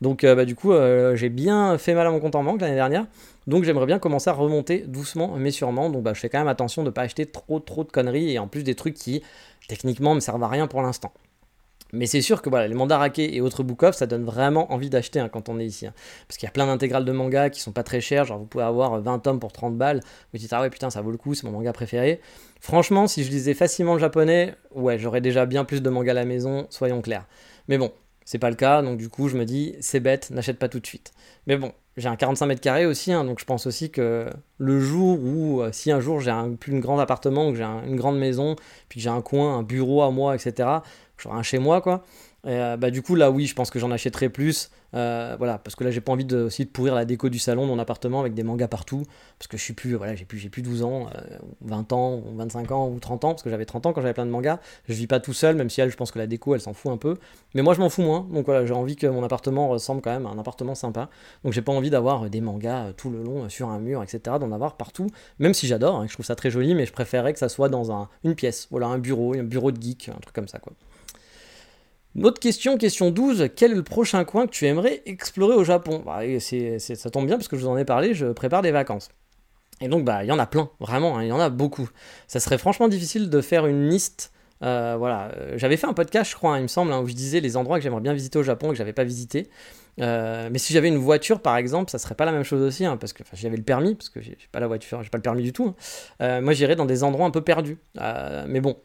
Donc bah, du coup, euh, j'ai bien fait mal à mon compte en banque l'année dernière. Donc j'aimerais bien commencer à remonter doucement mais sûrement. Donc bah, je fais quand même attention de ne pas acheter trop trop de conneries et en plus des trucs qui techniquement me servent à rien pour l'instant. Mais c'est sûr que voilà, les mandarake et autres book ça donne vraiment envie d'acheter hein, quand on est ici. Hein. Parce qu'il y a plein d'intégrales de manga qui sont pas très chères. Genre, vous pouvez avoir 20 tomes pour 30 balles. Vous dites, ah ouais, putain, ça vaut le coup, c'est mon manga préféré. Franchement, si je lisais facilement le japonais, ouais, j'aurais déjà bien plus de manga à la maison, soyons clairs. Mais bon, c'est pas le cas, donc du coup, je me dis, c'est bête, n'achète pas tout de suite. Mais bon, j'ai un 45 mètres carrés aussi, hein, donc je pense aussi que le jour où, si un jour j'ai un plus grand appartement, que j'ai une grande maison, puis que j'ai un coin, un bureau à moi, etc., j'aurai un chez moi, quoi, euh, bah, du coup, là, oui, je pense que j'en achèterai plus. Euh, voilà, parce que là, j'ai pas envie aussi de pourrir la déco du salon de mon appartement avec des mangas partout. Parce que je suis plus, voilà, j'ai plus, plus 12 ans, 20 euh, ans, 25 ans ou 30 ans, parce que j'avais 30 ans quand j'avais plein de mangas. Je vis pas tout seul, même si elle, je pense que la déco, elle s'en fout un peu. Mais moi, je m'en fous moins. Donc voilà, j'ai envie que mon appartement ressemble quand même à un appartement sympa. Donc j'ai pas envie d'avoir des mangas tout le long sur un mur, etc., d'en avoir partout. Même si j'adore, hein, je trouve ça très joli, mais je préférerais que ça soit dans un, une pièce. Voilà, un bureau, un bureau de geek, un truc comme ça, quoi. Autre question, question 12. Quel est le prochain coin que tu aimerais explorer au Japon? Bah, Ça tombe bien parce que je vous en ai parlé, je prépare des vacances. Et donc, bah, il y en a plein, vraiment, hein, il y en a beaucoup. Ça serait franchement difficile de faire une liste. Euh, voilà, euh, j'avais fait un podcast, je crois, hein, il me semble, hein, où je disais les endroits que j'aimerais bien visiter au Japon et que j'avais pas visité. Euh, mais si j'avais une voiture, par exemple, ça serait pas la même chose aussi, parce que j'avais le permis, parce que j'ai pas la voiture, j'ai pas le permis du tout. moi, j'irais dans des endroits un peu perdus. mais bon,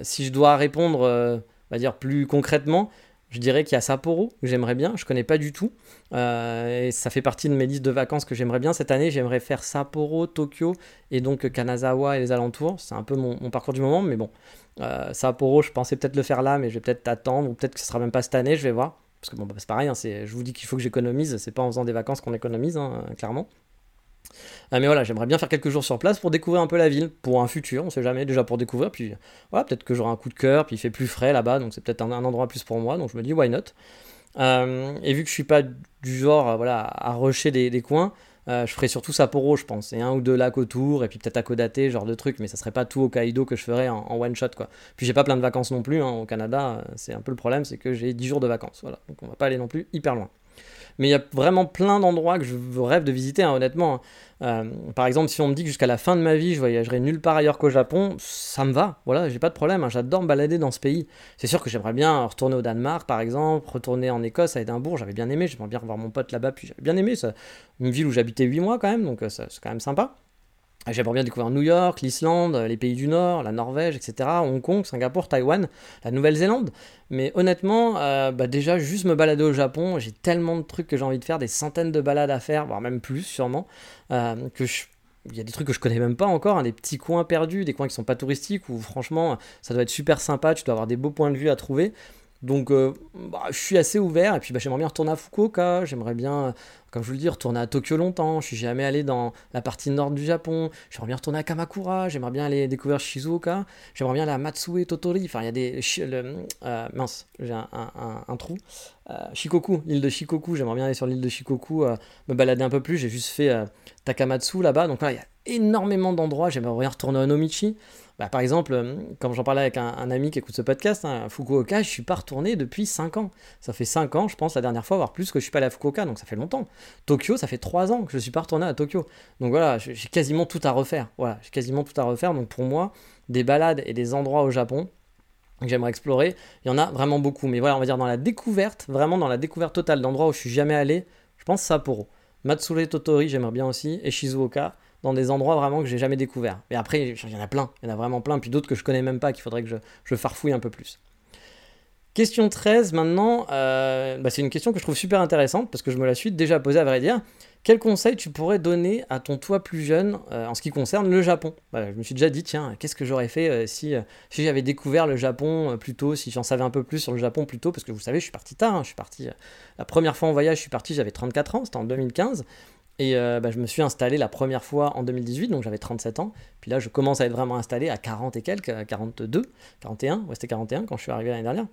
si je dois répondre on va dire plus concrètement, je dirais qu'il y a Sapporo, que j'aimerais bien, je connais pas du tout. Euh, et ça fait partie de mes listes de vacances que j'aimerais bien. Cette année, j'aimerais faire Sapporo, Tokyo et donc Kanazawa et les alentours. C'est un peu mon, parcours du moment, mais bon. Euh, Sapporo, je pensais peut-être le faire là, mais je vais peut-être attendre, ou peut-être que ce sera même pas cette année, je vais voir. Parce que bon, bah, c'est pareil, hein, je vous dis qu'il faut que j'économise, c'est pas en faisant des vacances qu'on économise, hein, clairement. Euh, mais voilà, j'aimerais bien faire quelques jours sur place pour découvrir un peu la ville, pour un futur, on sait jamais, déjà pour découvrir, puis voilà, peut-être que j'aurai un coup de cœur, puis il fait plus frais là-bas, donc c'est peut-être un, endroit plus pour moi, donc je me dis why not? Euh, et vu que je suis pas du genre euh, voilà, à rusher des, coins, je ferai surtout Sapporo, je pense, et un ou deux lacs autour, et puis peut-être Akodate, genre de trucs, mais ça serait pas tout au Kaido que je ferais en, one shot, quoi. Puis j'ai pas plein de vacances non plus, hein, au Canada, c'est un peu le problème, c'est que j'ai 10 jours de vacances, voilà, donc on va pas aller non plus hyper loin. Mais il y a vraiment plein d'endroits que je rêve de visiter, hein, honnêtement. Euh, par exemple, si on me dit que jusqu'à la fin de ma vie, je voyagerai nulle part ailleurs qu'au Japon, ça me va. Voilà, j'ai pas de problème. Hein, j'adore me balader dans ce pays. C'est sûr que j'aimerais bien retourner au Danemark, par exemple, retourner en Écosse, à Édimbourg. J'avais bien aimé. J'aimerais bien revoir mon pote là-bas. Puis j'avais bien aimé. Ça, une ville où j'habitais 8 mois quand même, donc euh, c'est quand même sympa. J'aimerais bien découvrir New York, l'Islande, les pays du Nord, la Norvège, etc., Hong Kong, Singapour, Taïwan, la Nouvelle-Zélande. Mais honnêtement, euh, bah déjà, juste me balader au Japon, j'ai tellement de trucs que j'ai envie de faire, des centaines de balades à faire, voire même plus sûrement, euh, que il y a des trucs que je connais même pas encore, hein, des petits coins perdus, des coins qui sont pas touristiques, où franchement, ça doit être super sympa, tu dois avoir des beaux points de vue à trouver. Donc, euh, bah, je suis assez ouvert. Et puis, bah, j'aimerais bien retourner à Fukuoka. J'aimerais bien, comme je vous le dis, retourner à Tokyo longtemps. Je suis jamais allé dans la partie nord du Japon. J'aimerais bien retourner à Kamakura. J'aimerais bien aller découvrir Shizuoka. J'aimerais bien aller à Matsue Totori. Enfin, il y a des. Euh, mince, j'ai un, trou. Euh, Shikoku, l'île de Shikoku. J'aimerais bien aller sur l'île de Shikoku, me balader un peu plus. J'ai juste fait Takamatsu là-bas. Donc là, il y a énormément d'endroits. J'aimerais bien retourner à Nomichi. Bah, par exemple, euh, comme j'en parlais avec un, ami qui écoute ce podcast, hein, Fukuoka, je suis pas retourné depuis 5 ans. Ça fait 5 ans, je pense, la dernière fois, voire plus, que je suis pas allé à Fukuoka, donc ça fait longtemps. Tokyo, ça fait 3 ans que je suis pas retourné à Tokyo. Donc voilà, j'ai quasiment tout à refaire. Voilà, j'ai quasiment tout à refaire. Donc pour moi, des balades et des endroits au Japon, que j'aimerais explorer. Il y en a vraiment beaucoup. Mais voilà, on va dire dans la découverte, vraiment dans la découverte totale d'endroits où je suis jamais allé, je pense Sapporo. Matsure Totori, j'aimerais bien aussi, et Shizuoka dans des endroits vraiment que j'ai jamais découvert. Et après, il y en a plein, il y en a vraiment plein, puis d'autres que je connais même pas, qu'il faudrait que je, je, farfouille un peu plus. Question 13 maintenant, euh, bah, c'est une question que je trouve super intéressante parce que je me la suis déjà posée à vrai dire. Quel conseil tu pourrais donner à ton toi plus jeune euh, en ce qui concerne le Japon? Bah, Je me suis déjà dit, tiens, qu'est-ce que j'aurais fait euh, si, si j'avais découvert le Japon plus tôt, si j'en savais un peu plus sur le Japon plus tôt? Parce que vous savez, je suis parti tard, hein, je suis parti. la première fois en voyage, je suis parti, j'avais 34 ans, c'était en 2015. Et euh, bah, je me suis installé la première fois en 2018, donc j'avais 37 ans. Puis là, je commence à être vraiment installé à 40 et quelques, 42, 41, ouais, c'était 41 quand je suis arrivé l'année dernière.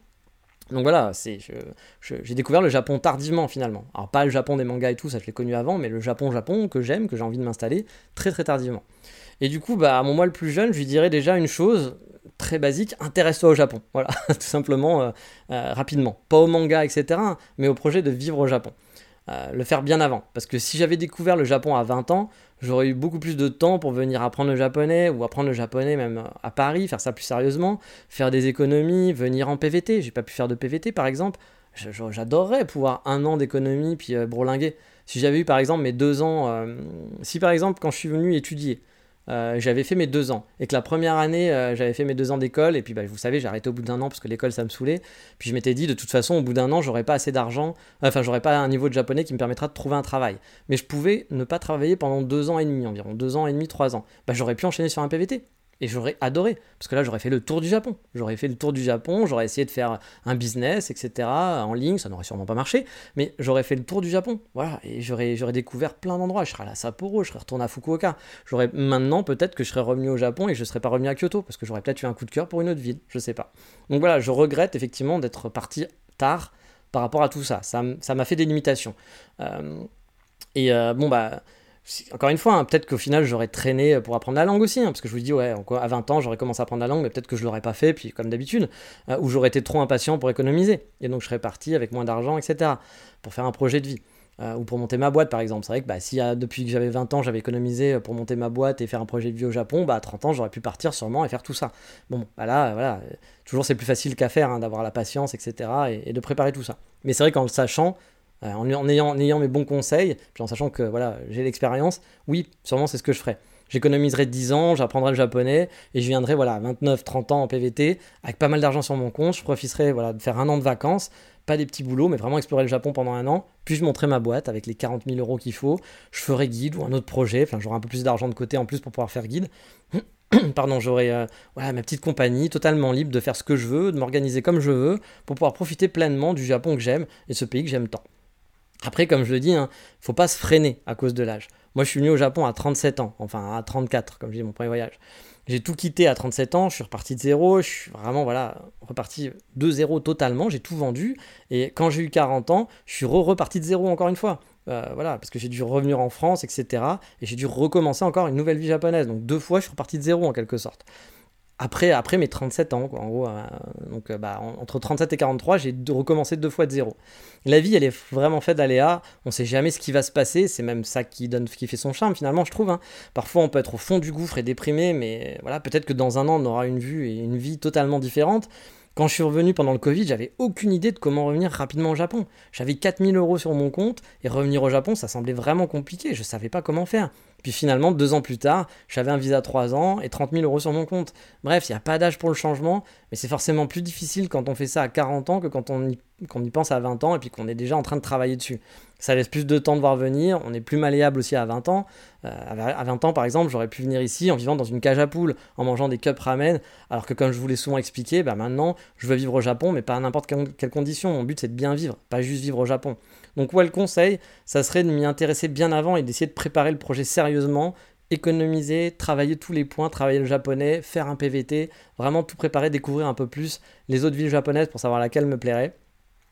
Donc voilà, j'ai découvert le Japon tardivement finalement. Alors pas le Japon des mangas et tout, ça je l'ai connu avant, mais le Japon-Japon que j'aime, que j'ai envie de m'installer très très tardivement. Et du coup, bah, à mon moi le plus jeune, je lui dirais déjà une chose très basique, intéresse-toi au Japon. Voilà, tout simplement, euh, euh, rapidement. Pas au manga, etc., mais au projet de vivre au Japon. Euh, le faire bien avant. Parce que si j'avais découvert le Japon à 20 ans, j'aurais eu beaucoup plus de temps pour venir apprendre le japonais ou apprendre le japonais même à Paris, faire ça plus sérieusement, faire des économies, venir en PVT. J'ai pas pu faire de PVT par exemple. J'adorerais pouvoir un an d'économie puis euh, Si j'avais eu par exemple mes deux ans, euh, si par exemple quand je suis venu étudier, euh, j'avais fait mes deux ans. Et que la première année, euh, j'avais fait mes deux ans d'école. Et puis, bah, vous savez, j'ai arrêté au bout d'un an parce que l'école, ça me saoulait. Puis je m'étais dit, de toute façon, au bout d'un an, j'aurais pas assez d'argent. Enfin, j'aurais pas un niveau de japonais qui me permettra de trouver un travail. Mais je pouvais ne pas travailler pendant deux ans et demi environ. Deux ans et demi, trois ans. Bah, j'aurais pu enchaîner sur un PVT. Et j'aurais adoré, parce que là j'aurais fait le tour du Japon. J'aurais fait le tour du Japon, j'aurais essayé de faire un business, etc. en ligne, ça n'aurait sûrement pas marché, mais j'aurais fait le tour du Japon. Voilà, et j'aurais, j'aurais découvert plein d'endroits. Je serais à Sapporo, je serais retourné à Fukuoka. J'aurais maintenant peut-être que je serais revenu au Japon et je serais pas revenu à Kyoto, parce que j'aurais peut-être eu un coup de cœur pour une autre ville, je sais pas. Donc voilà, je regrette effectivement d'être parti tard par rapport à tout ça. Ça, ça m'a fait des limitations. Euh, et euh, bon, bah encore une fois, hein, peut-être qu'au final j'aurais traîné pour apprendre la langue aussi, hein, parce que je vous dis, ouais, à 20 ans j'aurais commencé à apprendre la langue, mais peut-être que je l'aurais pas fait, puis comme d'habitude, euh, ou j'aurais été trop impatient pour économiser, et donc je serais parti avec moins d'argent, etc., pour faire un projet de vie. Ou pour monter ma boîte par exemple. C'est vrai que bah, si depuis que j'avais 20 ans j'avais économisé pour monter ma boîte et faire un projet de vie au Japon, bah, à 30 ans j'aurais pu partir sûrement et faire tout ça. Bon, bah là, voilà, toujours c'est plus facile qu'à faire, hein, d'avoir la patience, etc. Et, et, de préparer tout ça. Mais c'est vrai qu'en le sachant, euh, en, ayant, mes bons conseils, puis en sachant que voilà, j'ai l'expérience, oui, sûrement c'est ce que je ferai. J'économiserai 10 ans, j'apprendrai le japonais et je viendrai voilà, 29, 30 ans en PVT avec pas mal d'argent sur mon compte. Je profiterai voilà, de faire un an de vacances, pas des petits boulots, mais vraiment explorer le Japon pendant un an. Puis je montrerai ma boîte avec les 40 000 euros qu'il faut. Je ferai guide ou un autre projet. Enfin, j'aurai un peu plus d'argent de côté en plus pour pouvoir faire guide. Pardon, j'aurai euh, voilà, ma petite compagnie totalement libre de faire ce que je veux, de m'organiser comme je veux pour pouvoir profiter pleinement du Japon que j'aime et ce pays que j'aime tant. Après, comme je le dis, il hein, faut pas se freiner à cause de l'âge. Moi, je suis venu au Japon à 37 ans, enfin à 34, comme je dis, mon premier voyage. J'ai tout quitté à 37 ans, je suis reparti de zéro, je suis vraiment voilà, reparti de zéro totalement, j'ai tout vendu. Et quand j'ai eu 40 ans, je suis reparti de zéro encore une fois. Euh, voilà, parce que j'ai dû revenir en France, etc. Et j'ai dû recommencer encore une nouvelle vie japonaise. Donc deux fois, je suis reparti de zéro en quelque sorte après, après mes 37 ans, quoi, en gros. Euh, donc, euh, bah, entre 37 et 43, j'ai recommencé deux fois de zéro. La vie, elle est vraiment faite d'aléas. On sait jamais ce qui va se passer. C'est même ça qui, donne, qui fait son charme, finalement, je trouve. Hein. Parfois, on peut être au fond du gouffre et déprimé, mais voilà, peut-être que dans un an, on aura une vue et une vie totalement différente. Quand je suis revenu pendant le Covid, j'avais aucune idée de comment revenir rapidement au Japon. J'avais 4000 euros sur mon compte et revenir au Japon, ça semblait vraiment compliqué. Je savais pas comment faire. Puis finalement, deux ans plus tard, j'avais un visa 3 ans et 30 000 euros sur mon compte. Bref, il n'y a pas d'âge pour le changement, mais c'est forcément plus difficile quand on fait ça à 40 ans que quand on y, pense à 20 ans et puis qu'on est déjà en train de travailler dessus. Ça laisse plus de temps de voir venir, on est plus malléable aussi à 20 ans. Euh, à 20 ans, par exemple, j'aurais pu venir ici en vivant dans une cage à poules, en mangeant des cups ramen, alors que comme je vous l'ai souvent expliqué, bah maintenant, je veux vivre au Japon, mais pas à n'importe quelle condition. Mon but, c'est de bien vivre, pas juste vivre au Japon. Donc ouais, le conseil, ça serait de m'y intéresser bien avant et d'essayer de préparer le projet sérieusement, économiser, travailler tous les points, travailler le japonais, faire un PVT, vraiment tout préparer, découvrir un peu plus les autres villes japonaises pour savoir laquelle me plairait.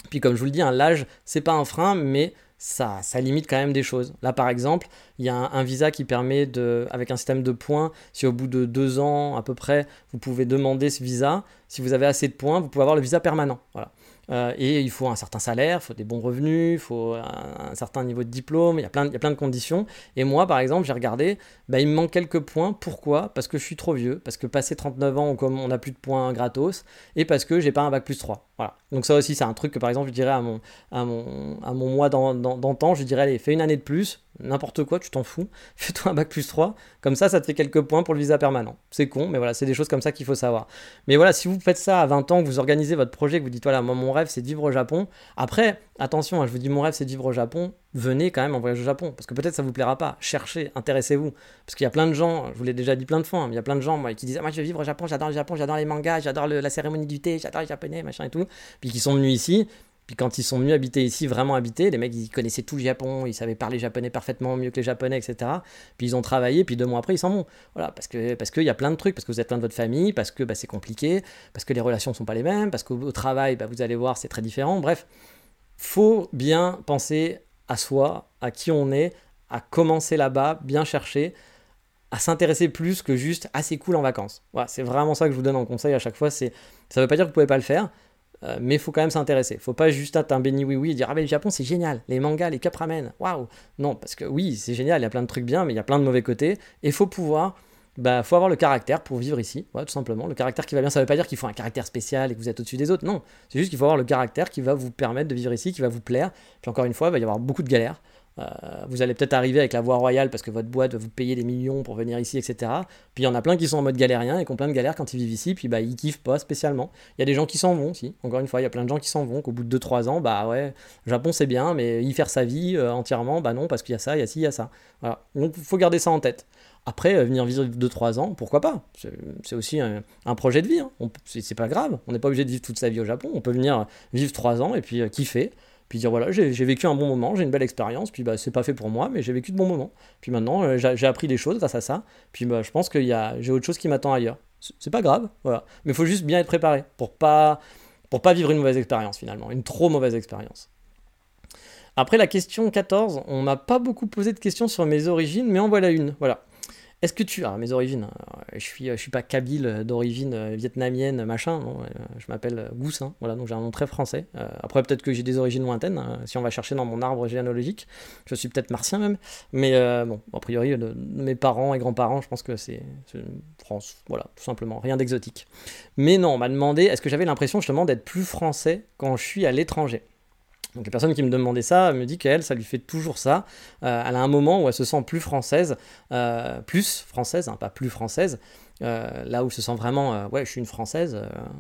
Puis comme je vous le dis, hein, l'âge, c'est pas un frein, mais ça, ça limite quand même des choses. Là, par exemple, il y a un, visa qui permet de, avec un système de points, si au bout de deux ans à peu près, vous pouvez demander ce visa, si vous avez assez de points, vous pouvez avoir le visa permanent. Voilà. Euh, et il faut un certain salaire, il faut des bons revenus, il faut un, certain niveau de diplôme, il y, a plein, il y a plein de conditions. Et moi, par exemple, j'ai regardé, bah, il me manque quelques points. Pourquoi? Parce que je suis trop vieux, parce que passé 39 ans, on n'a plus de points gratos, et parce que j'ai pas un bac plus 3. Voilà. Donc ça aussi, c'est un truc que, par exemple, je dirais à mon, à mon, à mon mois d'antan, je dirais, allez, fais une année de plus, n'importe quoi, tu t'en fous, fais-toi un bac plus 3, comme ça, ça te fait quelques points pour le visa permanent. C'est con, mais voilà, c'est des choses comme ça qu'il faut savoir. Mais voilà, si vous faites ça à 20 ans, que vous organisez votre projet, que vous dites, voilà, moi, mon rêve, c'est de vivre au Japon. Après, attention, hein, je vous dis, mon rêve, c'est de vivre au Japon. Venez quand même en voyage au Japon, parce que peut-être ça vous plaira pas. Cherchez, intéressez-vous. Parce qu'il y a plein de gens, je vous l'ai déjà dit plein de fois, hein, il y a plein de gens qui disent, ah, moi, je veux vivre au Japon, j'adore le Japon, j'adore les mangas, j'adore la cérémonie du thé, j'adore les japonais, machin et tout. Puis qui sont venus ici, puis quand ils sont venus habiter ici, vraiment habiter, les mecs, ils connaissaient tout le Japon, ils savaient parler japonais parfaitement mieux que les japonais, etc. Puis ils ont travaillé, puis deux mois après, ils s'en vont. Voilà, parce que parce qu'il y a plein de trucs, parce que vous êtes plein de votre famille, parce que bah, c'est compliqué, parce que les relations sont pas les mêmes, parce qu'au travail, bah, vous allez voir, c'est très différent. Bref, faut bien penser à soi, à qui on est, à commencer là-bas, bien chercher, à s'intéresser plus que juste ah c'est cool en vacances. Voilà, c'est vraiment ça que je vous donne en conseil à chaque fois. C'est ça veut pas dire que vous pouvez pas le faire, euh, mais il faut quand même s'intéresser. faut pas juste être un béni oui oui et dire ah mais le Japon c'est génial, les mangas, les cup ramen, waouh. Non, parce que oui c'est génial, il y a plein de trucs bien, mais il y a plein de mauvais côtés. Et faut pouvoir, bah faut avoir le caractère pour vivre ici, tout simplement. Le caractère qui va bien, ça veut pas dire qu'il faut un caractère spécial et que vous êtes au-dessus des autres. Non, c'est juste qu'il faut avoir le caractère qui va vous permettre de vivre ici, qui va vous plaire. Puis encore une fois, il va y avoir beaucoup de galères. Euh, vous allez peut-être arriver avec la voie royale parce que votre boîte va vous payer des millions pour venir ici, etc. Puis il y en a plein qui sont en mode galérien et qui ont plein de galères quand ils vivent ici, puis bah ils kiffent pas spécialement. Il y a des gens qui s'en vont aussi, encore une fois, il y a plein de gens qui s'en vont, qu'au bout de 2-3 ans, bah ouais, Japon c'est bien, mais y faire sa vie euh, entièrement, bah non, parce qu'il y a ça, il y a ci, il y a ça. Donc il faut garder ça en tête. Après, euh, venir vivre 2-3 ans, pourquoi pas? C'est aussi un, projet de vie, hein. c'est pas grave, on n'est pas obligé de vivre toute sa vie au Japon, on peut venir vivre 3 ans et puis kiffer puis dire voilà, j'ai vécu un bon moment, j'ai une belle expérience, puis bah, c'est pas fait pour moi, mais j'ai vécu de bons moments. Puis maintenant, euh, j'ai appris des choses grâce à ça, puis bah, je pense que j'ai autre chose qui m'attend ailleurs. C'est pas grave, voilà. Mais il faut juste bien être préparé pour pas, pour pas vivre une mauvaise expérience finalement, une trop mauvaise expérience. Après la question 14, on m'a pas beaucoup posé de questions sur mes origines, mais en voilà une. Voilà. Est-ce que tu. as mes origines, euh, je suis, je suis pas kabyle euh, d'origine euh, vietnamienne, machin, non, je m'appelle Goussin, voilà, donc j'ai un nom très français. après, peut-être que j'ai des origines lointaines, hein, si on va chercher dans mon arbre généalogique, je suis peut-être martien même, mais bon, a priori, mes parents et grands-parents, je pense que c'est France, voilà, tout simplement, rien d'exotique. Mais non, on m'a demandé, est-ce que j'avais l'impression justement d'être plus français quand je suis à l'étranger? Donc la personne qui me demandait ça me dit qu'elle, ça lui fait toujours ça. Euh, elle a un moment où elle se sent plus française, euh, plus française, hein, pas plus française, euh, là où elle se sent vraiment, ouais, je suis une française,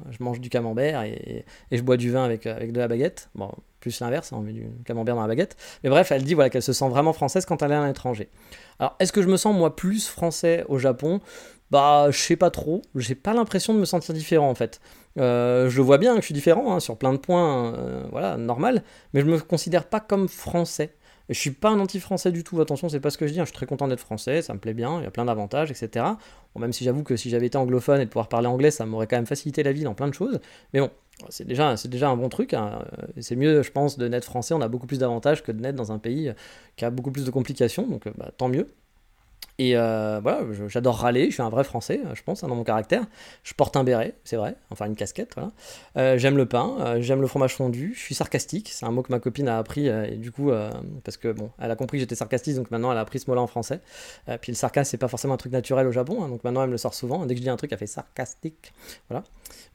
je mange du camembert et, je bois du vin avec, avec de la baguette. Bon, plus l'inverse, hein, on met du camembert dans la baguette. Mais bref, elle dit voilà, qu'elle se sent vraiment française quand elle est à l'étranger. Alors, est-ce que je me sens moi plus français au Japon? Bah, je sais pas trop. J'ai pas l'impression de me sentir différent en fait. Euh, je vois bien que je suis différent hein, sur plein de points, euh, voilà, normal, mais je me considère pas comme français. Je suis pas un anti-français du tout, attention, c'est pas ce que je dis, hein. je suis très content d'être français, ça me plaît bien, il y a plein d'avantages, etc. Même si j'avoue que si j'avais été anglophone et de pouvoir parler anglais, ça m'aurait quand même facilité la vie dans plein de choses. Mais bon, c'est déjà, c'est déjà un bon truc. Hein. C'est mieux, je pense, de naître français, on a beaucoup plus d'avantages que de naître dans un pays qui a beaucoup plus de complications, donc bah, tant mieux. Et euh, voilà, j'adore râler, je suis un vrai français, je pense, hein, dans mon caractère. Je porte un béret, c'est vrai, enfin une casquette, voilà. Euh, j'aime le pain, euh, j'aime le fromage fondu, je suis sarcastique, c'est un mot que ma copine a appris, et du coup, parce que bon, elle a compris que j'étais sarcastique, donc maintenant elle a appris ce mot-là en français. puis le sarcasme, c'est pas forcément un truc naturel au Japon, hein, donc maintenant elle me le sort souvent. Dès que je dis un truc, elle fait sarcastique, voilà.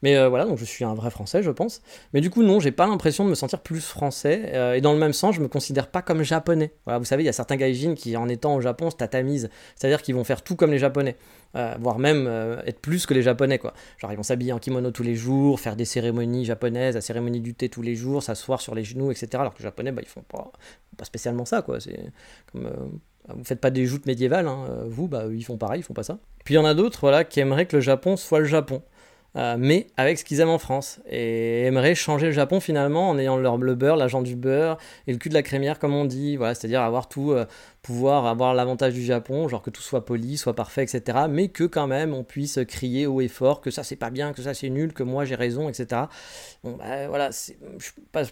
Mais voilà, donc je suis un vrai français, je pense. Mais du coup, non, j'ai pas l'impression de me sentir plus français, et dans le même sens, je me considère pas comme japonais. Voilà, vous savez, il y a certains gaijins qui, en étant au Japon, se tatamisent c'est-à-dire qu'ils vont faire tout comme les Japonais, euh, voire même euh, être plus que les Japonais, quoi. Genre ils vont s'habiller en kimono tous les jours, faire des cérémonies japonaises, la cérémonie du thé tous les jours, s'asseoir sur les genoux, etc. Alors que les Japonais, bah, ils font pas, pas spécialement ça, quoi. C'est comme euh, vous faites pas des joutes médiévales, hein. vous, bah, ils font pareil, ils font pas ça. Puis il y en a d'autres, voilà, qui aimeraient que le Japon soit le Japon. Euh, mais avec ce qu'ils aiment en France, et aimeraient changer le Japon finalement en ayant leur, le beurre, l'agent du beurre et le cul de la crémière comme on dit, voilà, c'est-à-dire avoir tout, euh, pouvoir avoir l'avantage du Japon, genre que tout soit poli, soit parfait, etc., mais que quand même on puisse crier haut et fort que ça c'est pas bien, que ça c'est nul, que moi j'ai raison, etc. Bon, bah, voilà,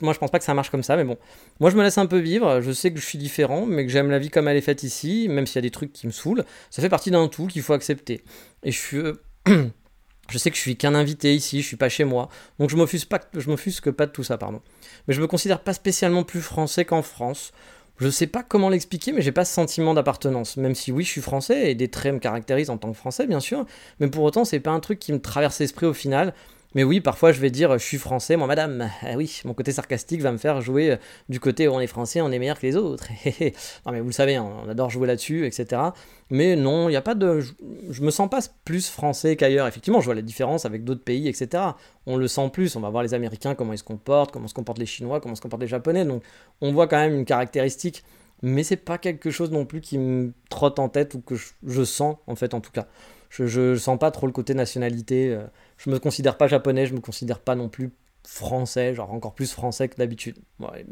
moi je pense pas que ça marche comme ça, mais bon, moi je me laisse un peu vivre, je sais que je suis différent, mais que j'aime la vie comme elle est faite ici, même s'il y a des trucs qui me saoulent, ça fait partie d'un tout qu'il faut accepter. Et je suis... Je sais que je suis qu'un invité ici, je suis pas chez moi, donc je m'offusque pas, je m'offusque pas de tout ça, pardon. Mais je me considère pas spécialement plus français qu'en France. Je sais pas comment l'expliquer, mais j'ai pas ce sentiment d'appartenance. Même si oui, je suis français et des traits me caractérisent en tant que français, bien sûr, mais pour autant, c'est pas un truc qui me traverse l'esprit au final. Mais oui, parfois je vais dire je suis français, moi madame. Eh oui, mon côté sarcastique va me faire jouer euh, du côté où on est français, on est meilleur que les autres. non mais vous le savez, hein, on adore jouer là-dessus, etc. Mais non, il n'y a pas de. Je, me sens pas plus français qu'ailleurs. Effectivement, je vois la différence avec d'autres pays, etc. On le sent plus. On va voir les Américains, comment ils se comportent, comment se comportent les Chinois, comment se comportent les Japonais. Donc on voit quand même une caractéristique. Mais c'est pas quelque chose non plus qui me trotte en tête ou que je, sens, en fait, en tout cas. Je, ne sens pas trop le côté nationalité. Euh, je me considère pas japonais, je me considère pas non plus français, genre encore plus français que d'habitude.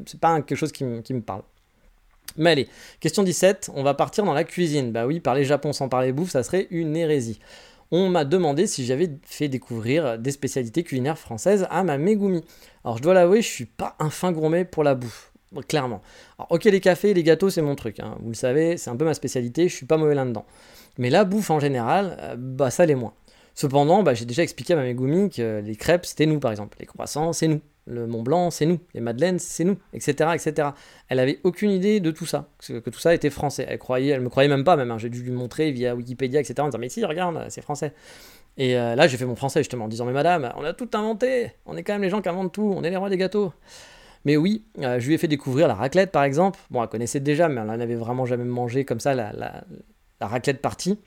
C'est pas quelque chose qui, me parle. Mais allez, question 17, on va partir dans la cuisine. Bah oui, parler Japon sans parler bouffe, ça serait une hérésie. On m'a demandé si j'avais fait découvrir des spécialités culinaires françaises à ma Megumi. Alors je dois l'avouer, je suis pas un fin gourmet pour la bouffe, clairement. Alors ok, les cafés, les gâteaux, c'est mon truc, hein. vous le savez, c'est un peu ma spécialité, je suis pas mauvais là-dedans. Mais la bouffe en général, euh, bah ça l'est moins. Cependant, bah, j'ai déjà expliqué à ma Megumi que les crêpes, c'était nous, par exemple. Les croissants, c'est nous. Le Mont Blanc, c'est nous. Les madeleines, c'est nous, etc., etc. Elle avait aucune idée de tout ça, que, tout ça était français. Elle croyait, elle me croyait même pas, même. Hein. J'ai dû lui montrer via Wikipédia, etc., en disant mais si, regarde, c'est français. Et euh, là, j'ai fait mon français justement en disant mais madame, on a tout inventé. On est quand même les gens qui inventent tout. On est les rois des gâteaux. Mais oui, je lui ai fait découvrir la raclette par exemple. Bon, elle connaissait déjà, mais elle n'en avait vraiment jamais mangé comme ça la, raclette partie.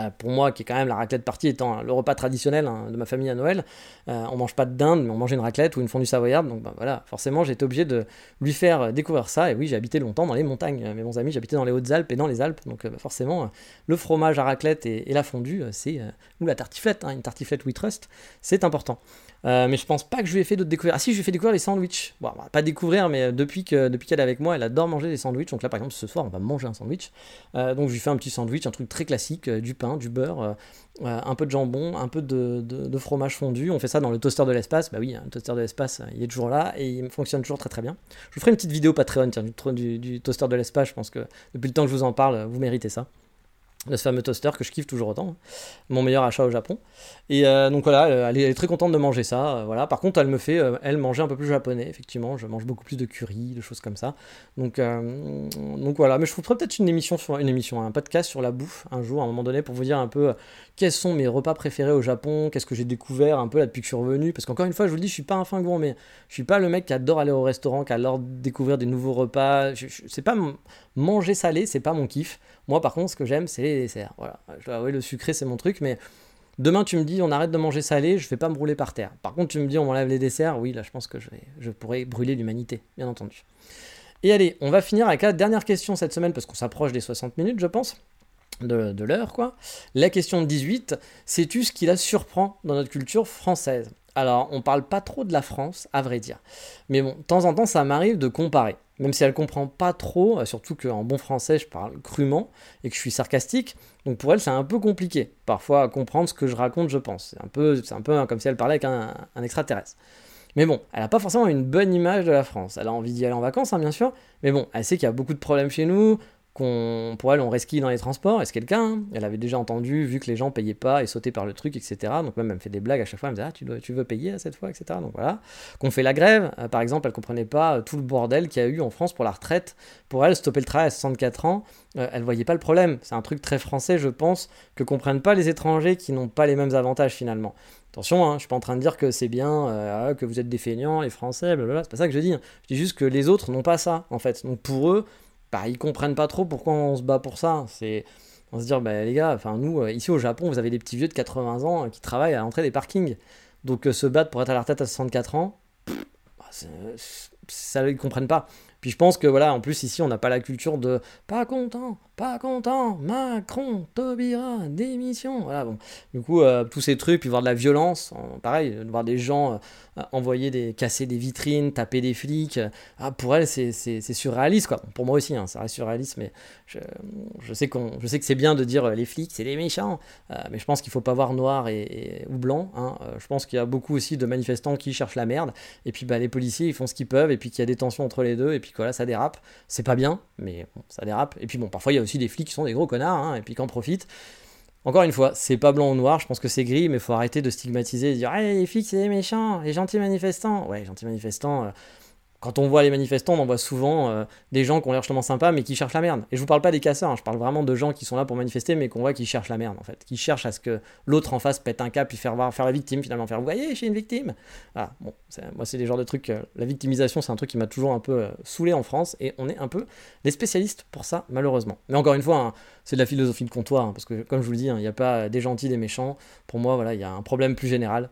Euh, pour moi, qui est quand même la raclette partie étant le repas traditionnel hein, de ma famille à Noël, euh, on mange pas de dinde, mais on mange une raclette ou une fondue savoyarde. Donc ben, voilà, forcément, j'ai été obligé de lui faire découvrir ça. Et oui, j'ai habité longtemps dans les montagnes. Mes bons amis, j'habitais dans les Hautes-Alpes et dans les Alpes. Donc ben, forcément, le fromage à raclette et, la fondue, c'est ou la tartiflette, hein, une tartiflette We Trust, c'est important. Euh, mais je pense pas que je lui ai fait d'autres découvertes. Ah si, je lui ai fait découvrir les sandwichs. Bon, pas découvrir, mais depuis que depuis qu'elle est avec moi, elle adore manger des sandwichs. Donc là, par exemple, ce soir, on va manger un sandwich. Euh, donc je lui fais un petit sandwich, un truc très classique, euh, du pain, du beurre, un peu de jambon, un peu de, fromage fondu. On fait ça dans le toaster de l'espace. Bah oui, le toaster de l'espace, il est toujours là et il fonctionne toujours très très bien. Je vous ferai une petite vidéo Patreon tiens, du, du toaster de l'espace. Je pense que depuis le temps que je vous en parle, vous méritez ça de ce fameux toaster que je kiffe toujours autant, mon meilleur achat au Japon. Et euh, donc voilà, elle est, très contente de manger ça. Euh, voilà. Par contre, elle me fait, euh, elle, manger un peu plus japonais, effectivement. Je mange beaucoup plus de curry, de choses comme ça. Donc, donc voilà, mais je vous peut-être une émission, sur, une émission, un podcast sur la bouffe un jour, à un moment donné, pour vous dire un peu quels sont mes repas préférés au Japon, qu'est-ce que j'ai découvert un peu là depuis que je suis revenu. Parce qu'encore une fois, je vous le dis, je suis pas un fin gourmet. Je suis pas le mec qui adore aller au restaurant, qui adore découvrir des nouveaux repas. C'est pas manger salé, c'est pas mon kiff. Moi, par contre, ce que j'aime, c'est les desserts. Voilà, je dois avouer, le sucré, c'est mon truc, mais demain, tu me dis, on arrête de manger salé, je vais pas me brûler par terre. Par contre, tu me dis, on enlève les desserts, oui, là, je pense que je, pourrais brûler l'humanité, bien entendu. Et allez, on va finir avec la dernière question cette semaine, parce qu'on s'approche des 60 minutes, je pense. De, de l'heure, quoi. La question de 18, sais-tu ce qui la surprend dans notre culture française? Alors, on parle pas trop de la France, à vrai dire. Mais bon, de temps en temps, ça m'arrive de comparer même si elle comprend pas trop, euh, surtout qu'en bon français je parle crûment et que je suis sarcastique, donc pour elle c'est un peu compliqué parfois à comprendre ce que je raconte, je pense. C'est un peu, c'est un peu comme si elle parlait avec un, extraterrestre. Mais bon, elle n'a pas forcément une bonne image de la France. Elle a envie d'y aller en vacances, hein, bien sûr, mais bon, elle sait qu'il y a beaucoup de problèmes chez nous, qu'on, pour elle, on resquille dans les transports, est-ce quelqu'un? Elle avait déjà entendu, vu que les gens payaient pas et sautaient par le truc, etc. Donc même, elle me fait des blagues à chaque fois, elle me dit, ah, tu, dois, tu veux payer à cette fois, etc. Donc voilà. Qu'on fait la grève, euh, par exemple, elle comprenait pas euh, tout le bordel qu'il y a eu en France pour la retraite. Pour elle, stopper le travail à 64 ans, euh, elle voyait pas le problème. C'est un truc très français, je pense, que comprennent pas les étrangers qui n'ont pas les mêmes avantages finalement. Attention, hein, je suis pas en train de dire que c'est bien, ah, que vous êtes des feignants, les Français, blablabla. C'est pas ça que je dis. Hein. Je dis juste que les autres n'ont pas ça, en fait. Donc pour eux, bah, ils comprennent pas trop pourquoi on se bat pour ça. C'est on se dit, bah, les gars, enfin nous, euh, ici au Japon, vous avez des petits vieux de 80 ans euh, qui travaillent à l'entrée des parkings. Donc euh, se battre pour être à la retraite à 64 ans, bah, ça, ils comprennent pas. Puis je pense que voilà, en plus ici, on n'a pas la culture de pas content, pas content, Macron, Taubira, démission. Voilà, bon. Du coup, euh, tous ces trucs, puis voir de la violence, pareil, voir des gens euh, envoyer des, casser des vitrines, taper des flics, ah, pour elle, c'est surréaliste, quoi. Pour moi aussi, hein, ça reste surréaliste, mais je, sais, qu'on je sais que c'est bien de dire euh, les flics, c'est des méchants, mais je pense qu'il faut pas voir noir et, ou blanc. Hein. je pense qu'il y a beaucoup aussi de manifestants qui cherchent la merde, et puis bah, les policiers, ils font ce qu'ils peuvent, et puis qu'il y a des tensions entre les deux, et puis voilà, ça dérape. C'est pas bien, mais ça dérape. Et puis bon, parfois, il y a aussi des flics qui sont des gros connards, hein, et puis qui en profitent. Encore une fois, c'est pas blanc ou noir, je pense que c'est gris, mais faut arrêter de stigmatiser et dire hey, les flics c'est des méchants, les gentils manifestants. Ouais, gentils manifestants, euh, quand on voit les manifestants, on voit souvent euh, des gens qui ont l'air justement sympas, mais qui cherchent la merde. Et je vous parle pas des casseurs, hein, je parle vraiment de gens qui sont là pour manifester, mais qu'on voit qui cherchent la merde, en fait. Qui cherchent à ce que l'autre en face pète un cap, puis faire, faire la victime, finalement. Faire, vous voyez, je suis une victime. Voilà, bon, moi, c'est des genres de trucs. Euh, la victimisation, c'est un truc qui m'a toujours un peu euh, saoulé en France, et on est un peu des spécialistes pour ça, malheureusement. Mais encore une fois, hein, c'est de la philosophie de comptoir, hein, parce que, comme je vous le dis, il n'y a pas des gentils, des méchants. Pour moi, voilà, il y a un problème plus général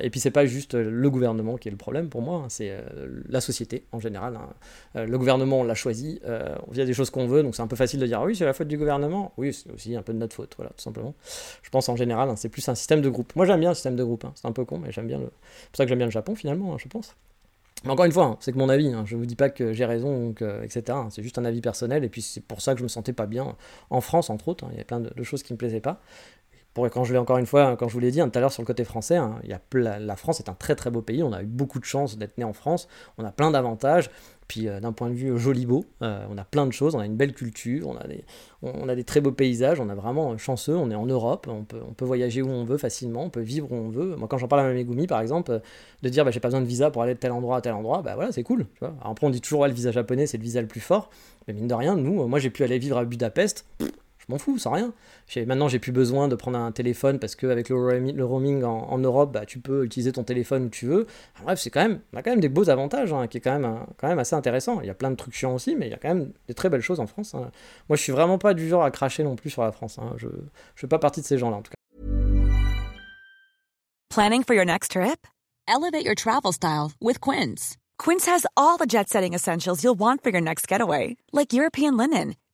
et puis c'est pas juste euh, le gouvernement qui est le problème pour moi, hein, c'est euh, la société en général. Hein. Euh, le gouvernement on l'a choisi, on vient des choses qu'on veut, donc c'est un peu facile de dire ah oui c'est la faute du gouvernement. Oui c'est aussi un peu de notre faute, voilà tout simplement. Je pense en général hein, c'est plus un système de groupe. Moi j'aime bien le système de groupe, c'est un peu con mais j'aime bien le. C'est pour ça que j'aime bien le Japon finalement, je pense. Mais encore une fois, c'est que mon avis, je vous dis pas que j'ai raison, etc. C'est juste un avis personnel, et puis c'est pour ça que je me sentais pas bien en France, entre autres. Il y a plein de, de choses qui me plaisaient pas pour, quand je l'ai encore une fois, quand je vous l'ai dit hein, tout à l'heure sur le côté français, hein, la, France est un très très beau pays, on a eu beaucoup de chance d'être né en France, on a plein d'avantages, puis euh, d'un point de vue joli beau, euh, on a plein de choses, on a une belle culture, on a des, très beaux paysages, on a vraiment chanceux, on est en Europe, on peut, voyager où on veut facilement, on peut vivre où on veut. Moi quand j'en parle à Megumi par exemple, de dire bah, j'ai pas besoin de visa pour aller de tel endroit à tel endroit, bah voilà c'est cool. Après on dit toujours le visa japonais c'est le visa le plus fort, mais mine de rien, nous, moi j'ai pu aller vivre à Budapest, je m'en fous, c'est rien. Maintenant, j'ai plus besoin de prendre un téléphone parce qu'avec le, le roaming en, Europe, bah, tu peux utiliser ton téléphone où tu veux. bref, c'est quand même, on a quand même des beaux avantages, hein, qui est quand même, quand même assez intéressant. Il y a plein de trucs chiants aussi, mais il y a quand même des très belles choses en France. Hein. Moi, je suis vraiment pas du genre à cracher non plus sur la France. Hein. Je ne fais pas partie de ces gens-là, en tout cas. Planning for your next trip? Elevate your travel style with Quince. Quince has all the jet-setting essentials you'll want for your next getaway, like European linen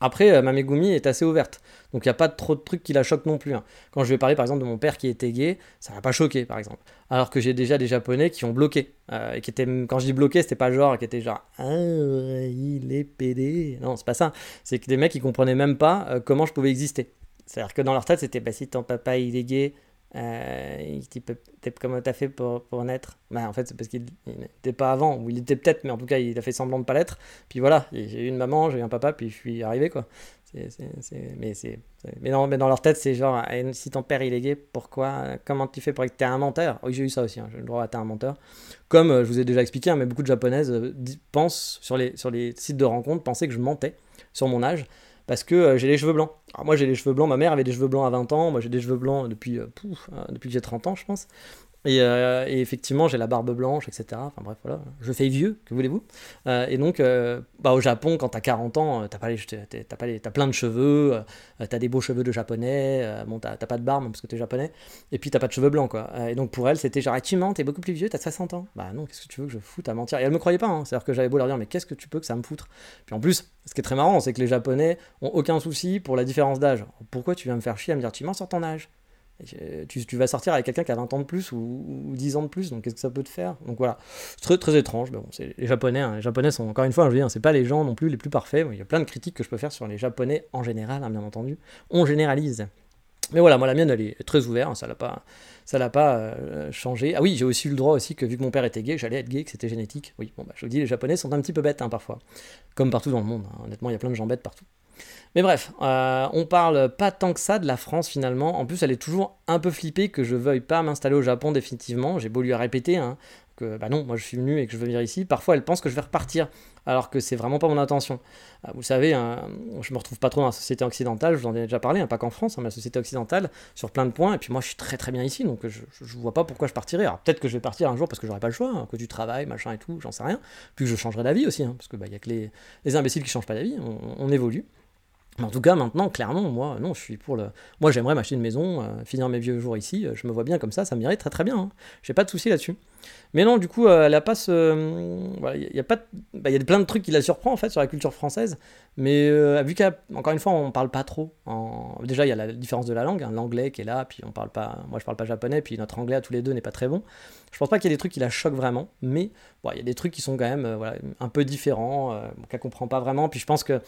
Après, euh, ma Megumi est assez ouverte. Donc il n'y a pas trop de trucs qui la choquent non plus. Hein. Quand je vais parler par exemple de mon père qui était gay, ça m'a pas choqué par exemple. Alors que j'ai déjà des japonais qui ont bloqué. Euh, et qui étaient, quand je dis bloqué, c'était pas genre qui était genre Ah, il est pédé. Non, c'est pas ça. C'est que des mecs qui comprenaient même pas euh, comment je pouvais exister. C'est-à-dire que dans leur tête, c'était bah, si ton papa il est gay, euh, il dit comment t'as fait pour, pour naître bah, En fait, c'est parce qu'il n'était pas avant, ou il était peut-être, mais en tout cas, il a fait semblant de pas l'être. Puis voilà, j'ai eu une maman, j'ai eu un papa, puis je suis arrivé, quoi. mais, dans leur tête, c'est genre, ah, si ton père il est gay, pourquoi Comment tu fais pour être un menteur? Oui, j'ai eu ça aussi, hein, j'ai le droit d'être un menteur. Comme euh, je vous ai déjà expliqué, hein, mais beaucoup de japonaises euh, pensent, sur les, sur les sites de rencontres, pensaient que je mentais sur mon âge parce que euh, j'ai les cheveux blancs. Alors moi j'ai les cheveux blancs, ma mère avait des cheveux blancs à 20 ans, moi j'ai des cheveux blancs depuis, euh, euh, depuis que j'ai 30 ans je pense. Euh, et, effectivement, j'ai la barbe blanche, etc. Enfin bref, voilà. Je fais vieux, que voulez-vous euh, Et donc, euh, bah, au Japon, quand t'as 40 ans, t'as pas les, t'as pas les, t'as plein de cheveux, t'as des beaux cheveux de japonais, bon, t'as, pas de barbe parce que t'es japonais, et puis t'as pas de cheveux blancs, quoi. et donc pour elle, c'était genre, tu mens, t'es beaucoup plus vieux, t'as 60 ans. Bah non, qu'est-ce que tu veux que je foute à mentir Et elle me croyait pas, hein. c'est-à-dire que j'avais beau leur dire, mais qu'est-ce que tu peux que ça me foutre? Puis en plus, ce qui est très marrant, c'est que les japonais ont aucun souci pour la différence d'âge. Pourquoi tu viens me faire chier à me dire, tu mens sur ton âge tu, vas sortir avec quelqu'un qui a 20 ans de plus ou, 10 ans de plus, donc qu'est-ce que ça peut te faire? Donc voilà, c'est très, très étrange, mais les Japonais, hein. les sont encore une fois, je veux dire, c'est pas les gens non plus les plus parfaits, il y a plein de critiques que je peux faire sur les Japonais en général, hein, bien entendu, on généralise. Mais voilà, moi la mienne elle est très ouverte, hein, ça l'a pas, ça l'a pas euh, changé. Ah oui, j'ai aussi eu le droit aussi que vu que mon père était gay, j'allais être gay, que c'était génétique. Oui, bon bah je vous dis, les Japonais sont un petit peu bêtes parfois, comme partout dans le monde. Honnêtement, il y a plein de gens bêtes partout. Mais bref, euh, on parle pas tant que ça de la France finalement. En plus, elle est toujours un peu flippée que je veuille pas m'installer au Japon définitivement. J'ai beau lui répéter hein, que bah non, moi je suis venu et que je veux venir ici. Parfois, elle pense que je vais repartir, alors que c'est vraiment pas mon intention. Euh, vous savez, hein, je me retrouve pas trop dans la société occidentale. Je vous en ai déjà parlé, hein, pas qu'en France, mais la société occidentale sur plein de points. Et puis moi, je suis très très bien ici, donc je, je vois pas pourquoi je partirais. Alors peut-être que je vais partir un jour parce que j'aurai pas le choix, que du travail, machin et tout, j'en sais rien. Puis je changerai d'avis aussi, parce que bah, y a que les, imbéciles qui changent pas d'avis. on évolue. En tout cas, maintenant, clairement, moi, non, je suis pour le. Moi, j'aimerais m'acheter une maison, euh, finir mes vieux jours ici. Euh, je me vois bien comme ça, ça m'irait très très bien. Hein. J'ai pas de souci là-dessus. Mais non, du coup, euh, elle a pas ce. Il y, a pas. Bah, il y a plein de trucs qui la surprend en fait sur la culture française. Mais vu qu'encore une fois, on parle pas trop. Déjà, il y a la différence de la langue, hein, l'anglais qui est là, puis on parle pas. Moi, je parle pas japonais, puis notre anglais à tous les deux n'est pas très bon. Je pense pas qu'il y ait des trucs qui la choquent vraiment, mais il y a des trucs qui sont quand même un peu différents, qu'elle comprend pas vraiment. Puis je pense que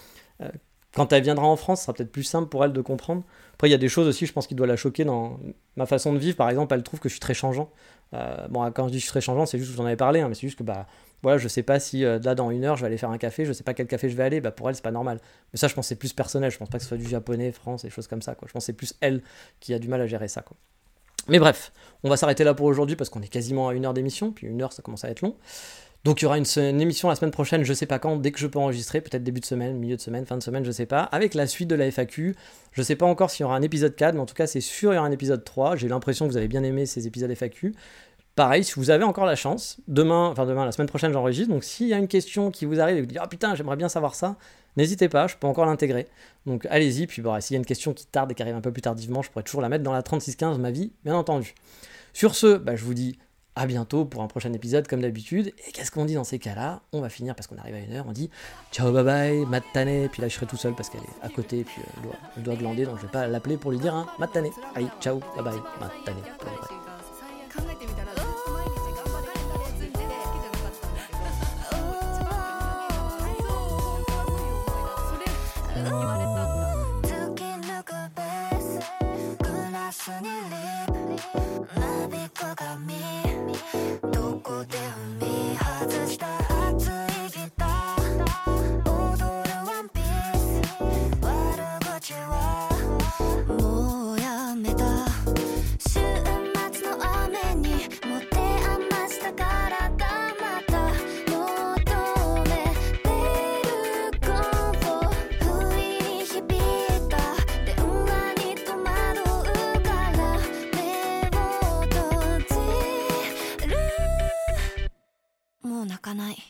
quand elle viendra en France, ce sera peut-être plus simple pour elle de comprendre. Après, il y a des choses aussi, je pense, qui doivent la choquer dans ma façon de vivre. Par exemple, elle trouve que je suis très changeant. Euh, bon, quand je dis je suis très changeant, c'est juste que vous en avez parlé, hein, mais c'est juste que bah, voilà, je sais pas si euh, là, dans une heure, je vais aller faire un café, je sais pas quel café je vais aller. Bah, pour elle, c'est pas normal. Mais ça, je pense c'est plus personnel. Je pense pas que ce soit du japonais, France, et choses comme ça. Quoi. Je pense c'est plus elle qui a du mal à gérer ça. Quoi. Mais bref, on va s'arrêter là pour aujourd'hui parce qu'on est quasiment à une heure d'émission, puis une heure, ça commence à être long. Donc il y aura une, émission la semaine prochaine, je sais pas quand, dès que je peux enregistrer, peut-être début de semaine, milieu de semaine, fin de semaine, je sais pas, avec la suite de la FAQ. Je sais pas encore s'il y aura un épisode 4, mais en tout cas c'est sûr il y aura un épisode 3. J'ai l'impression que vous avez bien aimé ces épisodes FAQ. Pareil, si vous avez encore la chance, demain, enfin demain, la semaine prochaine j'enregistre, donc s'il y a une question qui vous arrive et vous dites « Ah putain, j'aimerais bien savoir ça », n'hésitez pas, je peux encore l'intégrer. Donc allez-y, puis bon, s'il y a une question qui tarde et qui arrive un peu plus tardivement, je pourrais toujours la mettre dans la 3615 ma vie, bien entendu. Sur ce, bah, je vous dis à bientôt pour un prochain épisode comme d'habitude. Et qu'est-ce qu'on dit dans ces cas-là? On va finir parce qu'on arrive à une heure, on dit ciao bye bye, matane, puis là je serai tout seul parce qu'elle est à côté puis euh, elle, doit, elle, doit, glander donc je vais pas l'appeler pour lui dire hein, matane. Allez, ciao, bye bye, matane. かない。